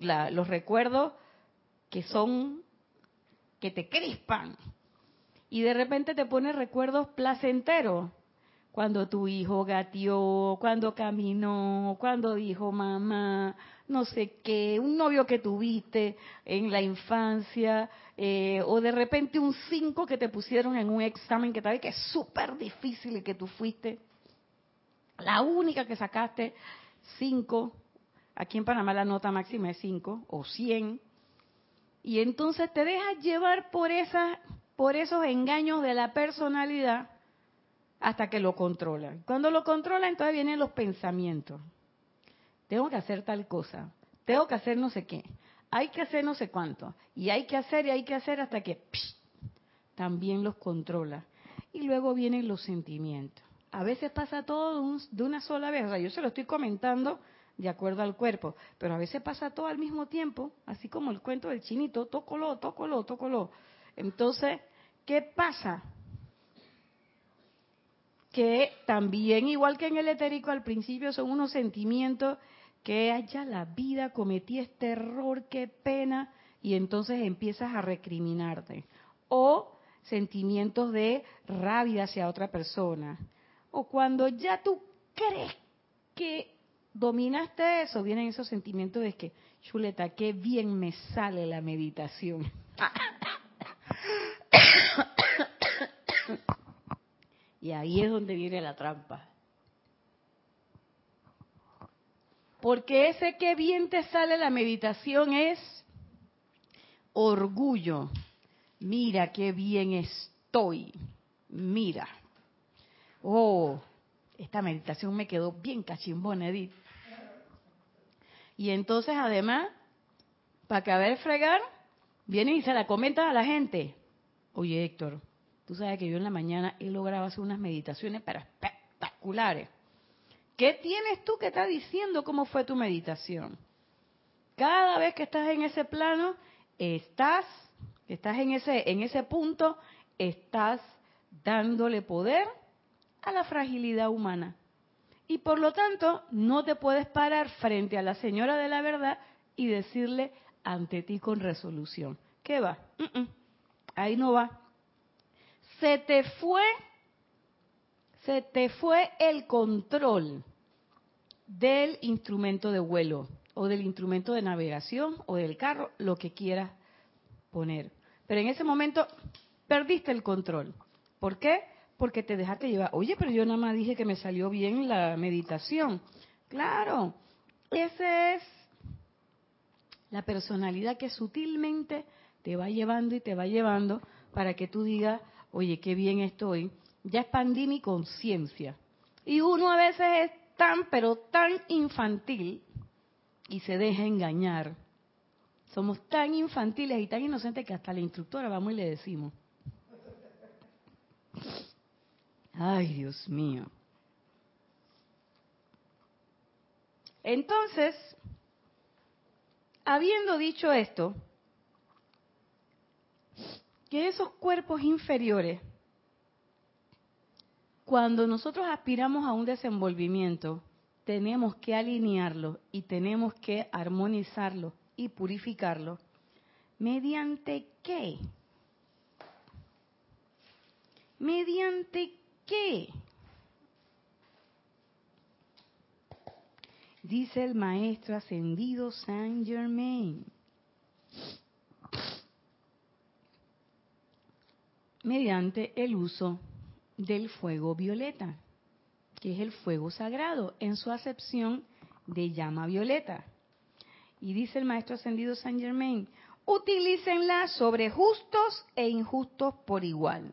los recuerdos que son, que te crispan. Y de repente te pone recuerdos placenteros cuando tu hijo gateó, cuando caminó, cuando dijo mamá, no sé qué, un novio que tuviste en la infancia, eh, o de repente un 5 que te pusieron en un examen que tal que es súper difícil y que tú fuiste la única que sacaste 5, aquí en Panamá la nota máxima es 5 o 100, y entonces te dejas llevar por, esa, por esos engaños de la personalidad hasta que lo controla. Cuando lo controla, entonces vienen los pensamientos. Tengo que hacer tal cosa, tengo que hacer no sé qué, hay que hacer no sé cuánto, y hay que hacer y hay que hacer hasta que también los controla. Y luego vienen los sentimientos. A veces pasa todo de una sola vez, o sea, yo se lo estoy comentando de acuerdo al cuerpo, pero a veces pasa todo al mismo tiempo, así como el cuento del chinito, tócolo, tócolo, tócolo. Entonces, ¿qué pasa? que también, igual que en el etérico al principio, son unos sentimientos que haya la vida, cometí este error, qué pena, y entonces empiezas a recriminarte. O sentimientos de rabia hacia otra persona. O cuando ya tú crees que dominaste eso, vienen esos sentimientos de que, chuleta, qué bien me sale la meditación. y ahí es donde viene la trampa. Porque ese qué bien te sale la meditación es orgullo. Mira qué bien estoy. Mira. Oh, esta meditación me quedó bien cachimbona, Edith. Y entonces, además, para que fregar, viene y se la comenta a la gente. Oye, Héctor, tú sabes que yo en la mañana he logrado hacer unas meditaciones para espectaculares. ¿Qué tienes tú que está diciendo cómo fue tu meditación? Cada vez que estás en ese plano, estás, estás en ese, en ese punto, estás dándole poder a la fragilidad humana. Y por lo tanto, no te puedes parar frente a la señora de la verdad y decirle ante ti con resolución. ¿Qué va? Ahí no va. Se te fue, se te fue el control del instrumento de vuelo o del instrumento de navegación o del carro, lo que quieras poner. Pero en ese momento perdiste el control. ¿Por qué? Porque te dejaste llevar. Oye, pero yo nada más dije que me salió bien la meditación. Claro, esa es la personalidad que sutilmente te va llevando y te va llevando para que tú digas, oye, qué bien estoy. Ya expandí mi conciencia. Y uno a veces es tan, pero tan infantil y se deja engañar. Somos tan infantiles y tan inocentes que hasta la instructora vamos y le decimos. Ay, Dios mío. Entonces, habiendo dicho esto, que esos cuerpos inferiores, cuando nosotros aspiramos a un desenvolvimiento, tenemos que alinearlo y tenemos que armonizarlo y purificarlo. ¿Mediante qué? ¿Mediante qué? Dice el maestro ascendido Saint Germain. Mediante el uso del fuego violeta, que es el fuego sagrado, en su acepción de llama violeta. Y dice el maestro ascendido Saint Germain, utilícenla sobre justos e injustos por igual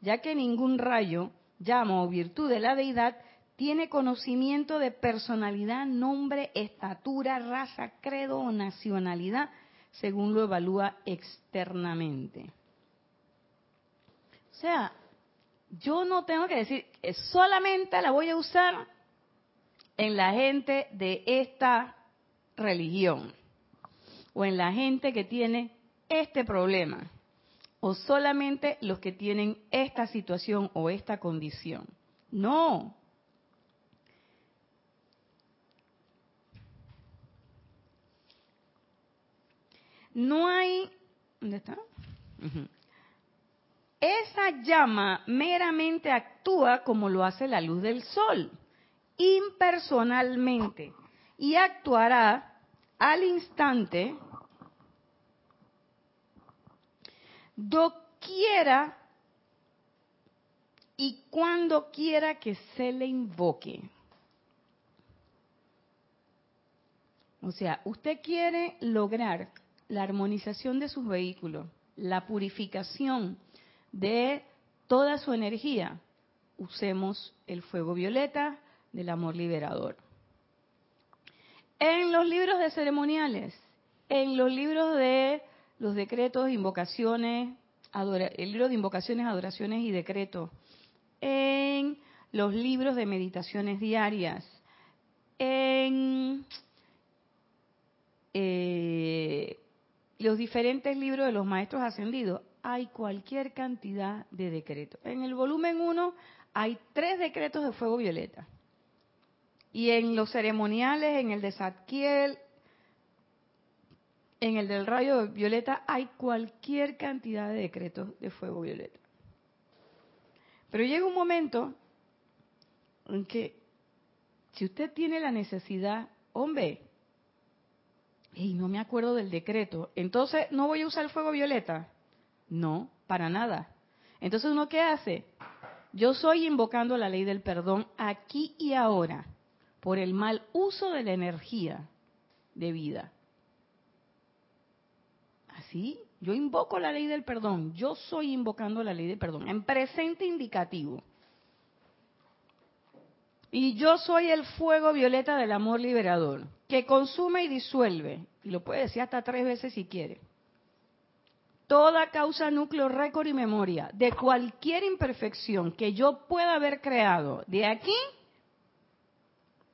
ya que ningún rayo, llama o virtud de la deidad tiene conocimiento de personalidad, nombre, estatura, raza, credo o nacionalidad, según lo evalúa externamente. O sea, yo no tengo que decir, solamente la voy a usar en la gente de esta religión o en la gente que tiene este problema o solamente los que tienen esta situación o esta condición. No. No hay... ¿Dónde está? Esa llama meramente actúa como lo hace la luz del sol, impersonalmente, y actuará al instante doquiera y cuando quiera que se le invoque. O sea, usted quiere lograr la armonización de sus vehículos, la purificación de toda su energía. Usemos el fuego violeta del amor liberador. En los libros de ceremoniales, en los libros de los decretos, invocaciones, el libro de invocaciones, adoraciones y decretos, en los libros de meditaciones diarias, en eh, los diferentes libros de los maestros ascendidos, hay cualquier cantidad de decretos. En el volumen 1 hay tres decretos de fuego violeta. Y en los ceremoniales, en el de Zadkiel, en el del rayo violeta, hay cualquier cantidad de decretos de fuego violeta. Pero llega un momento en que si usted tiene la necesidad, hombre, y no me acuerdo del decreto, entonces no voy a usar el fuego violeta. No, para nada. Entonces uno qué hace? Yo soy invocando la ley del perdón aquí y ahora por el mal uso de la energía de vida. Así, yo invoco la ley del perdón, yo soy invocando la ley del perdón, en presente indicativo. Y yo soy el fuego violeta del amor liberador, que consume y disuelve, y lo puede decir hasta tres veces si quiere, toda causa, núcleo, récord y memoria de cualquier imperfección que yo pueda haber creado de aquí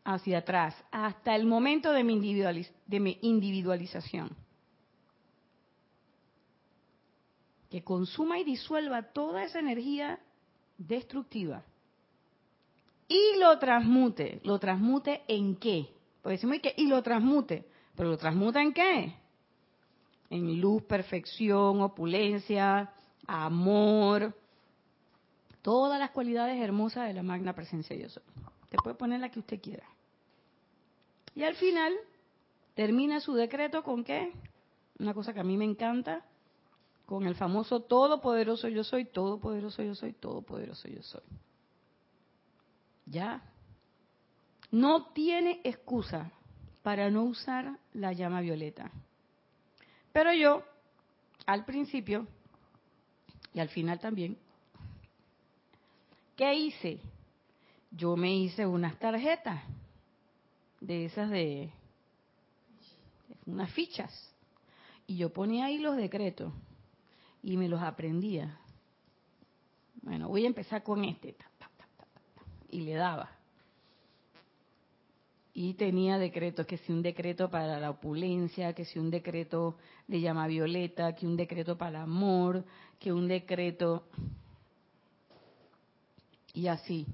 hacia atrás, hasta el momento de mi, de mi individualización. Que consuma y disuelva toda esa energía destructiva y lo transmute. ¿Lo transmute en qué? Porque decimos que y lo transmute, pero lo transmuta en qué? En luz, perfección, opulencia, amor, todas las cualidades hermosas de la magna presencia de Dios. Te puede poner la que usted quiera. Y al final termina su decreto con qué? Una cosa que a mí me encanta, con el famoso Todopoderoso yo soy, Todopoderoso yo soy, Todopoderoso yo soy. Ya. No tiene excusa para no usar la llama violeta. Pero yo, al principio y al final también, ¿qué hice? Yo me hice unas tarjetas de esas de, unas fichas y yo ponía ahí los decretos y me los aprendía. Bueno, voy a empezar con este y le daba. Y tenía decretos, que si un decreto para la opulencia, que si un decreto de llama violeta, que un decreto para el amor, que un decreto... Y así.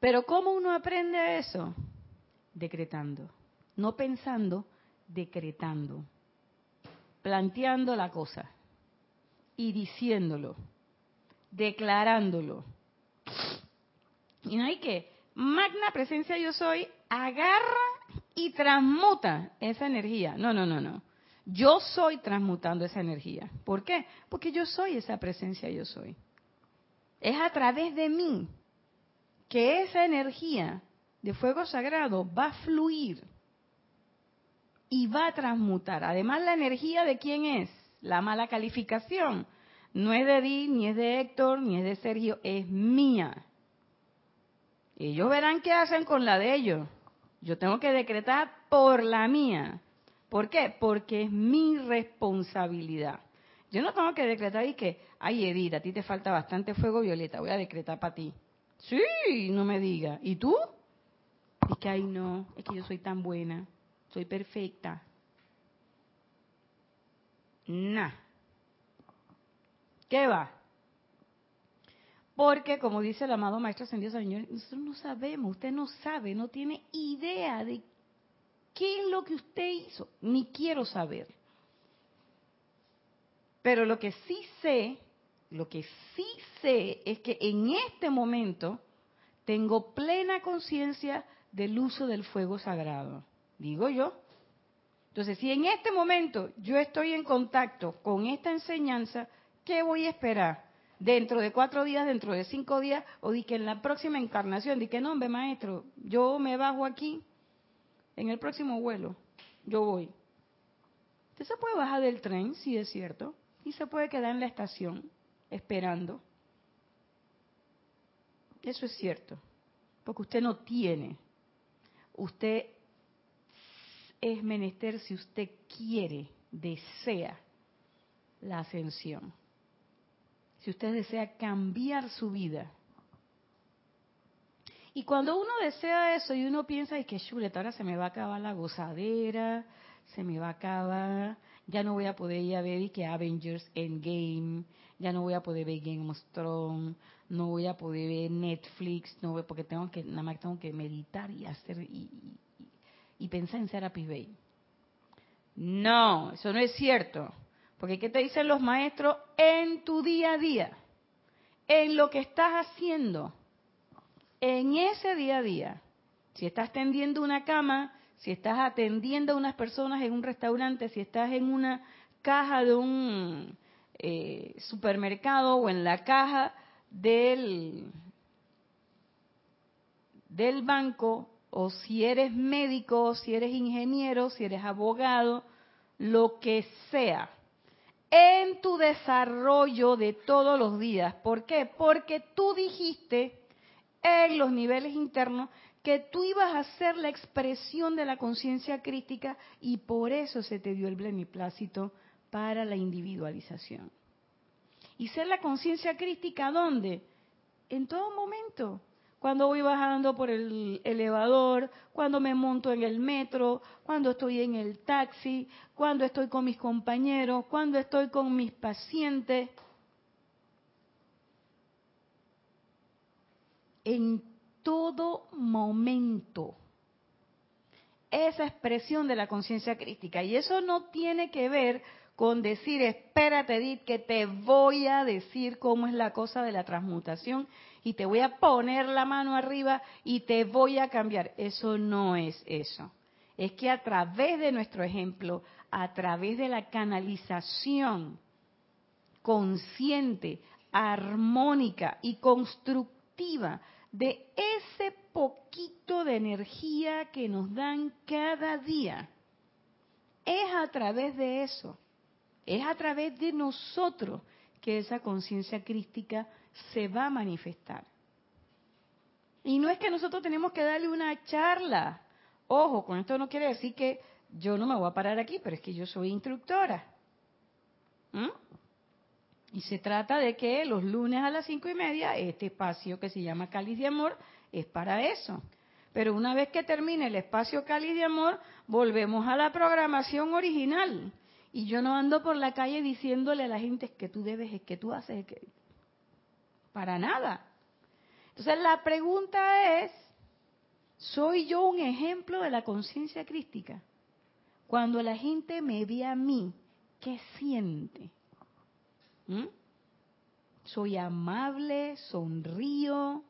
Pero ¿cómo uno aprende eso? Decretando. No pensando, decretando. Planteando la cosa. Y diciéndolo. Declarándolo y no hay que, magna presencia yo soy, agarra y transmuta esa energía. No, no, no, no. Yo soy transmutando esa energía. ¿Por qué? Porque yo soy esa presencia yo soy. Es a través de mí que esa energía de fuego sagrado va a fluir y va a transmutar. Además, la energía de quién es? La mala calificación. No es de Di, ni es de Héctor, ni es de Sergio, es mía. Ellos verán qué hacen con la de ellos. Yo tengo que decretar por la mía. ¿Por qué? Porque es mi responsabilidad. Yo no tengo que decretar y que, ay Edith, a ti te falta bastante fuego violeta, voy a decretar para ti. Sí, no me diga. ¿Y tú? Es que, ay no, es que yo soy tan buena, soy perfecta. Nah. ¿Qué va? Porque, como dice el amado Maestro Ascendido Señor, nosotros no sabemos, usted no sabe, no tiene idea de qué es lo que usted hizo, ni quiero saber. Pero lo que sí sé, lo que sí sé es que en este momento tengo plena conciencia del uso del fuego sagrado. Digo yo. Entonces, si en este momento yo estoy en contacto con esta enseñanza, ¿qué voy a esperar? dentro de cuatro días, dentro de cinco días, o di que en la próxima encarnación, di que no, hombre, maestro, yo me bajo aquí, en el próximo vuelo, yo voy. Usted se puede bajar del tren, sí es cierto, y se puede quedar en la estación esperando. Eso es cierto, porque usted no tiene. Usted es menester si usted quiere, desea la ascensión si usted desea cambiar su vida. Y cuando uno desea eso y uno piensa, y que chuleta, ahora se me va a acabar la gozadera, se me va a acabar, ya no voy a poder ir a ver y que Avengers Endgame, ya no voy a poder ver Game of Thrones, no voy a poder ver Netflix, no voy, porque tengo que, nada más tengo que meditar y hacer y, y, pensar en Serapis Bay. No, eso no es cierto. Porque ¿qué te dicen los maestros en tu día a día? En lo que estás haciendo. En ese día a día. Si estás tendiendo una cama, si estás atendiendo a unas personas en un restaurante, si estás en una caja de un eh, supermercado o en la caja del banco, o si eres médico, si eres ingeniero, si eres abogado, lo que sea, en tu desarrollo de todos los días. ¿Por qué? Porque tú dijiste en los niveles internos que tú ibas a ser la expresión de la conciencia crítica y por eso se te dio el beneplácito para la individualización. ¿Y ser la conciencia crítica dónde? En todo momento. Cuando voy bajando por el elevador, cuando me monto en el metro, cuando estoy en el taxi, cuando estoy con mis compañeros, cuando estoy con mis pacientes. En todo momento. Esa expresión de la conciencia crítica. Y eso no tiene que ver con decir, espérate, Edith, que te voy a decir cómo es la cosa de la transmutación y te voy a poner la mano arriba y te voy a cambiar. Eso no es eso. Es que a través de nuestro ejemplo, a través de la canalización consciente, armónica y constructiva de ese poquito de energía que nos dan cada día. Es a través de eso, es a través de nosotros que esa conciencia crística se va a manifestar. Y no es que nosotros tenemos que darle una charla. Ojo, con esto no quiere decir que yo no me voy a parar aquí, pero es que yo soy instructora. ¿Mm? Y se trata de que los lunes a las cinco y media, este espacio que se llama Cáliz de Amor, es para eso. Pero una vez que termine el espacio Cáliz de Amor, volvemos a la programación original. Y yo no ando por la calle diciéndole a la gente que tú debes, es que tú haces, que... para nada. Entonces la pregunta es, ¿soy yo un ejemplo de la conciencia crística? Cuando la gente me ve a mí, ¿qué siente? ¿Mm? Soy amable, sonrío.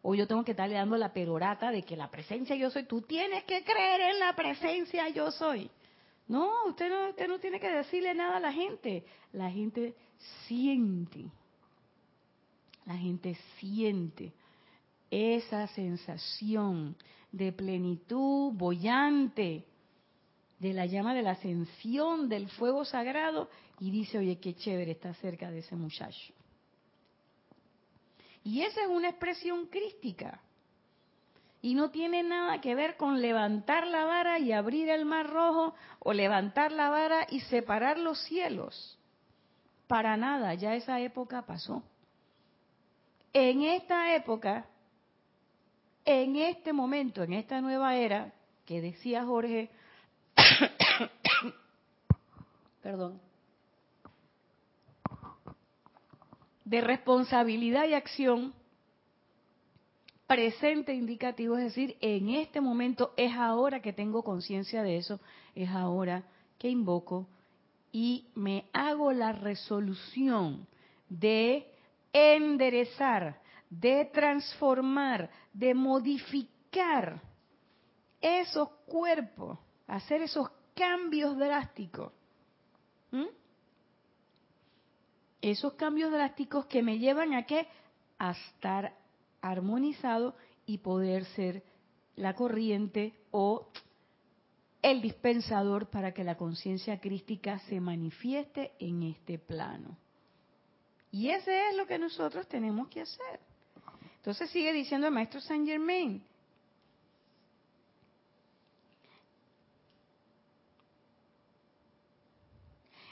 O yo tengo que estarle dando la perorata de que la presencia yo soy. Tú tienes que creer en la presencia yo soy. No, usted no, usted no tiene que decirle nada a la gente. La gente siente. La gente siente esa sensación de plenitud bollante de la llama de la ascensión del fuego sagrado y dice, oye, qué chévere está cerca de ese muchacho. Y esa es una expresión crística. Y no tiene nada que ver con levantar la vara y abrir el mar rojo o levantar la vara y separar los cielos. Para nada, ya esa época pasó. En esta época, en este momento, en esta nueva era, que decía Jorge, perdón, de responsabilidad y acción presente indicativo, es decir, en este momento es ahora que tengo conciencia de eso, es ahora que invoco y me hago la resolución de enderezar, de transformar, de modificar esos cuerpos hacer esos cambios drásticos. Esos cambios drásticos que me llevan a qué? A estar armonizado y poder ser la corriente o el dispensador para que la conciencia crística se manifieste en este plano. Y ese es lo que nosotros tenemos que hacer. Entonces sigue diciendo el maestro Saint Germain,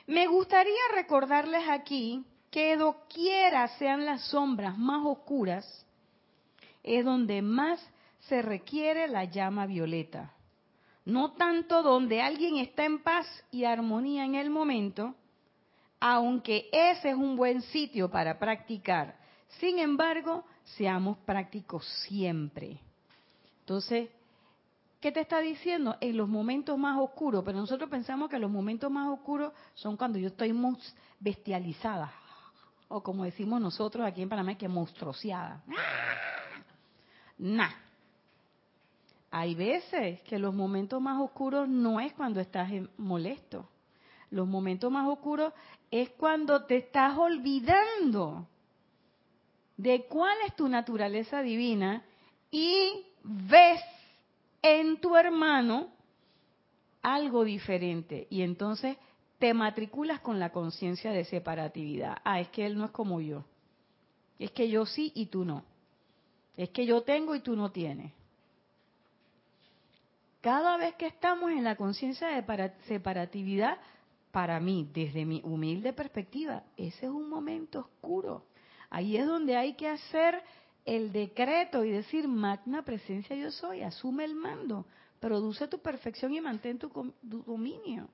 Me gustaría recordarles aquí que doquiera sean las sombras más oscuras, es donde más se requiere la llama violeta, no tanto donde alguien está en paz y armonía en el momento, aunque ese es un buen sitio para practicar. Sin embargo, seamos prácticos siempre. Entonces, ¿qué te está diciendo? En los momentos más oscuros, pero nosotros pensamos que los momentos más oscuros son cuando yo estoy bestializada, o como decimos nosotros aquí en Panamá, que monstruoseada. Nah. Hay veces que los momentos más oscuros no es cuando estás molesto. Los momentos más oscuros es cuando te estás olvidando de cuál es tu naturaleza divina y ves en tu hermano algo diferente. Y entonces te matriculas con la conciencia de separatividad. Ah, es que él no es como yo. Es que yo sí y tú no. Es que yo tengo y tú no tienes. Cada vez que estamos en la conciencia de separatividad, para mí, desde mi humilde perspectiva, ese es un momento oscuro. Ahí es donde hay que hacer el decreto y decir, magna presencia yo soy, asume el mando, produce tu perfección y mantén tu, dominio.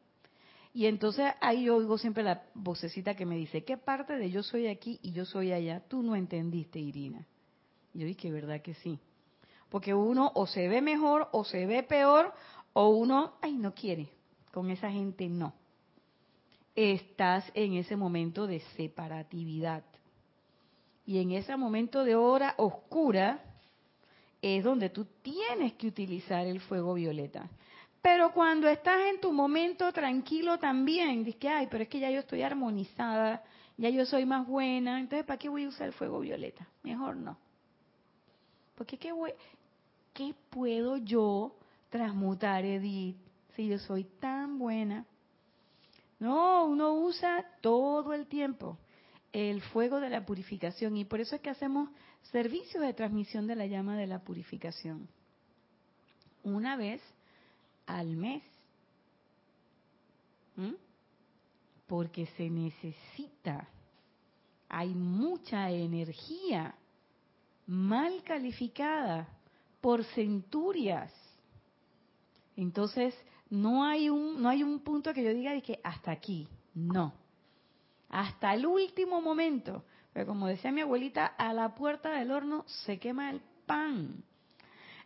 Y entonces ahí yo oigo siempre la vocecita que me dice, ¿qué parte de yo soy aquí y yo soy allá? Tú no entendiste, Irina. Y yo dije, ¿verdad que sí? Porque uno o se ve mejor o se ve peor o uno, ay, no quiere. Con esa gente no. Estás en ese momento de separatividad. Y en ese momento de hora oscura es donde tú tienes que utilizar el fuego violeta. Pero cuando estás en tu momento tranquilo también, dices que, ay, pero es que ya yo estoy armonizada, ya yo soy más buena, entonces ¿para qué voy a usar el fuego violeta? Mejor no. Porque ¿qué, ¿qué puedo yo transmutar, Edith, si yo soy tan buena? No, uno usa todo el tiempo el fuego de la purificación y por eso es que hacemos servicios de transmisión de la llama de la purificación. Una vez al mes. Porque se necesita. Hay mucha energía mal calificada por centurias. Entonces, no hay un, no hay un punto que yo diga de que hasta aquí. No hasta el último momento. Pero como decía mi abuelita, a la puerta del horno se quema el pan.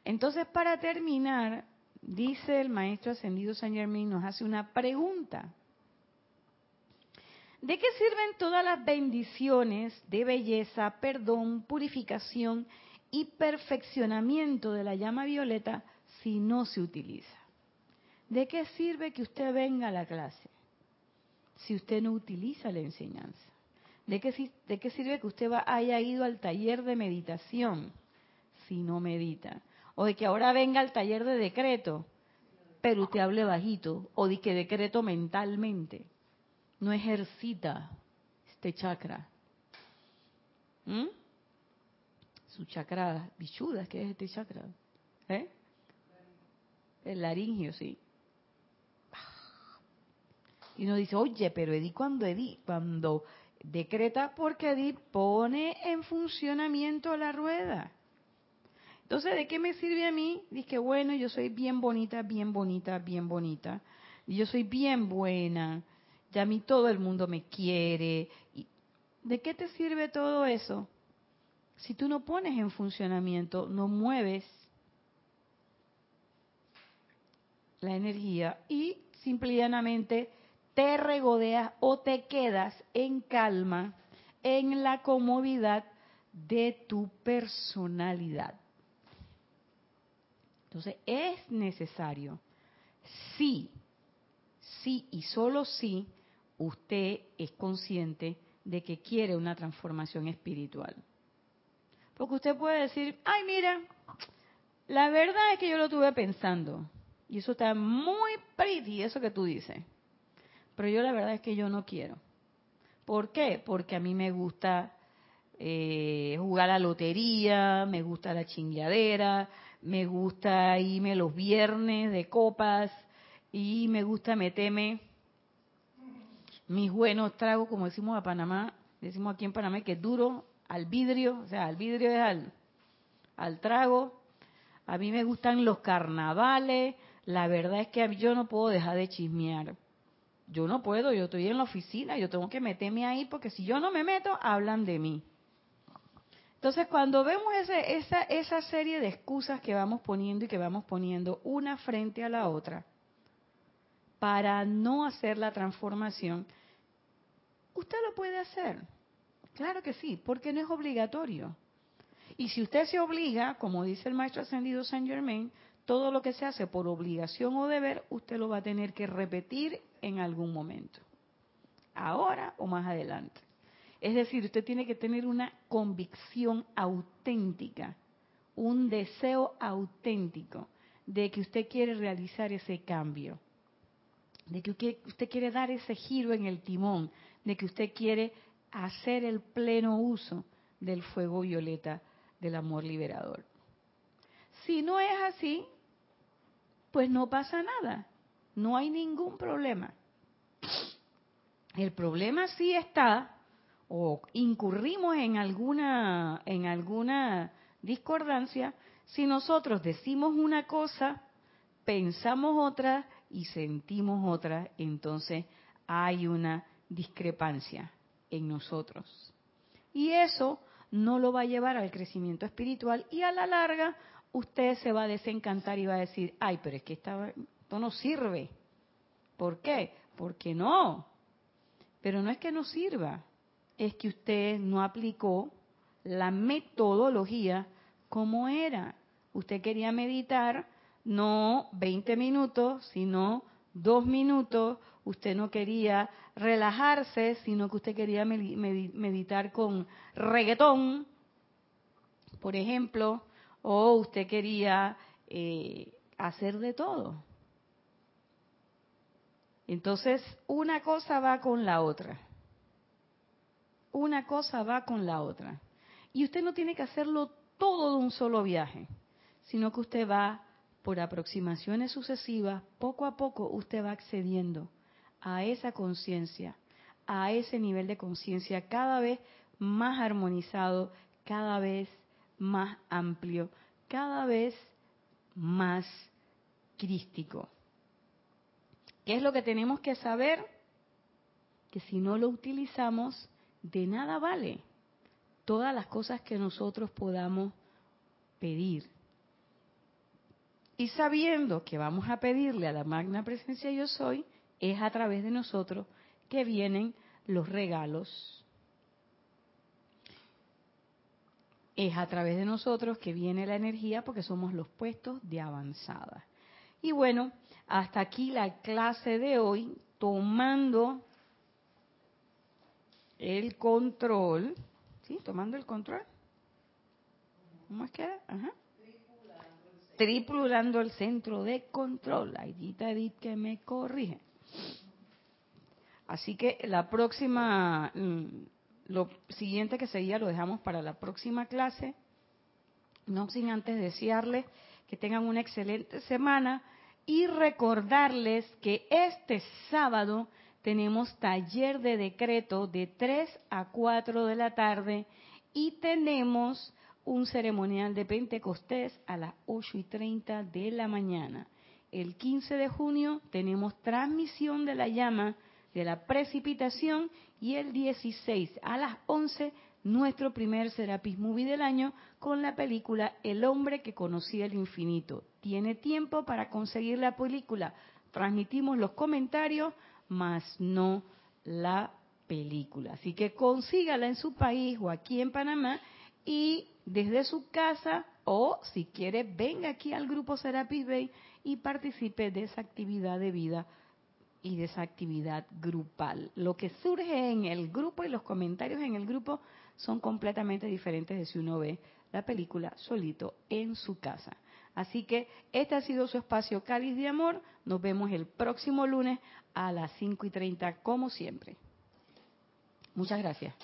Entonces, para terminar, dice el maestro ascendido San Germán, nos hace una pregunta. ¿De qué sirven todas las bendiciones de belleza, perdón, purificación y perfeccionamiento de la llama violeta si no se utiliza? ¿De qué sirve que usted venga a la clase? si usted no utiliza la enseñanza? ¿De qué, de qué sirve que usted haya ido al taller de meditación si no medita? O de que ahora venga al taller de decreto, pero usted hable bajito, o de que decreto mentalmente. No ejercita este chakra. ¿Mm? Su chakra bichuda, ¿qué es este chakra? ¿Eh? El laringio, sí. Y uno dice, oye, pero Edith cuando Edith, cuando decreta porque Edith pone en funcionamiento la rueda. Entonces, ¿de qué me sirve a mí? Dice, bueno, yo soy bien bonita, bien bonita, bien bonita. Y yo soy bien buena. Ya a mí todo el mundo me quiere. ¿Y ¿De qué te sirve todo eso? Si tú no pones en funcionamiento, no mueves la energía y simple y llanamente te regodeas o te quedas en calma, en la comodidad de tu personalidad. Entonces es necesario, sí, sí y solo si usted es consciente de que quiere una transformación espiritual. Porque usted puede decir, ay mira, la verdad es que yo lo tuve pensando. Y eso está muy pretty, eso que tú dices. Pero yo la verdad es que yo no quiero. ¿Por qué? Porque a mí me gusta eh, jugar a la lotería, me gusta la chingadera, me gusta irme los viernes de copas y me gusta meterme mis buenos tragos, como decimos a Panamá, decimos aquí en Panamá que es duro al vidrio, o sea, al vidrio es al, al trago. A mí me gustan los carnavales, La verdad es que yo no puedo dejar de chismear. Yo no puedo, yo estoy en la oficina, yo tengo que meterme ahí porque si yo no me meto, hablan de mí. Entonces, cuando vemos ese, esa, esa serie de excusas que vamos poniendo y que vamos poniendo una frente a la otra para no hacer la transformación, usted lo puede hacer. Claro que sí, porque no es obligatorio. Y si usted se obliga, como dice el maestro ascendido Saint Germain, todo lo que se hace por obligación o deber, usted lo va a tener que repetir en algún momento. Ahora o más adelante. Es decir, usted tiene que tener una convicción auténtica, un deseo auténtico de que usted quiere realizar ese cambio, de que usted quiere dar ese giro en el timón, de que usted quiere hacer el pleno uso del fuego violeta del amor liberador. Si no es así, pues no pasa nada, no hay ningún problema. El problema sí está, o incurrimos en alguna, en alguna discordancia, si nosotros decimos una cosa, pensamos otra y sentimos otra, entonces hay una discrepancia en nosotros. Y eso no lo va a llevar al crecimiento espiritual y a la larga usted se va a desencantar y va a decir, ay, pero es que esto no sirve. ¿Por qué? Porque no. Pero no es que no sirva, es que usted no aplicó la metodología como era. Usted quería meditar no 20 minutos, sino dos minutos. Usted no quería relajarse, sino que usted quería meditar con reggaetón, por ejemplo o usted quería eh, hacer de todo. Entonces, una cosa va con la otra. Una cosa va con la otra. Y usted no tiene que hacerlo todo de un solo viaje, sino que usted va por aproximaciones sucesivas, poco a poco usted va accediendo a esa conciencia, a ese nivel de conciencia cada vez más armonizado, cada vez más amplio, cada vez más crístico. ¿Qué es lo que tenemos que saber? Que si no lo utilizamos, de nada vale todas las cosas que nosotros podamos pedir. Y sabiendo que vamos a pedirle a la magna presencia yo soy, es a través de nosotros que vienen los regalos es a través de nosotros que viene la energía porque somos los puestos de avanzada. Y bueno, hasta aquí la clase de hoy, tomando el control, ¿sí? Tomando el control. ¿Cómo es que? Ajá. Tripulando el centro de control. Ahí Edith que me corrige. Así que la próxima mm, lo siguiente que seguía lo dejamos para la próxima clase. No sin antes desearles que tengan una excelente semana y recordarles que este sábado tenemos taller de decreto de 3 a 4 de la tarde y tenemos un ceremonial de Pentecostés a las 8 y 30 de la mañana. El 15 de junio tenemos transmisión de la llama de la precipitación y el 16 a las 11 nuestro primer Serapis Movie del año con la película El hombre que conocía el infinito. Tiene tiempo para conseguir la película. Transmitimos los comentarios, más no la película. Así que consígala en su país o aquí en Panamá y desde su casa o si quiere venga aquí al grupo Serapis Bay y participe de esa actividad de vida y de esa actividad grupal. Lo que surge en el grupo y los comentarios en el grupo son completamente diferentes de si uno ve la película solito en su casa. Así que este ha sido su espacio Cáliz de Amor. Nos vemos el próximo lunes a las 5 y 30 como siempre. Muchas gracias.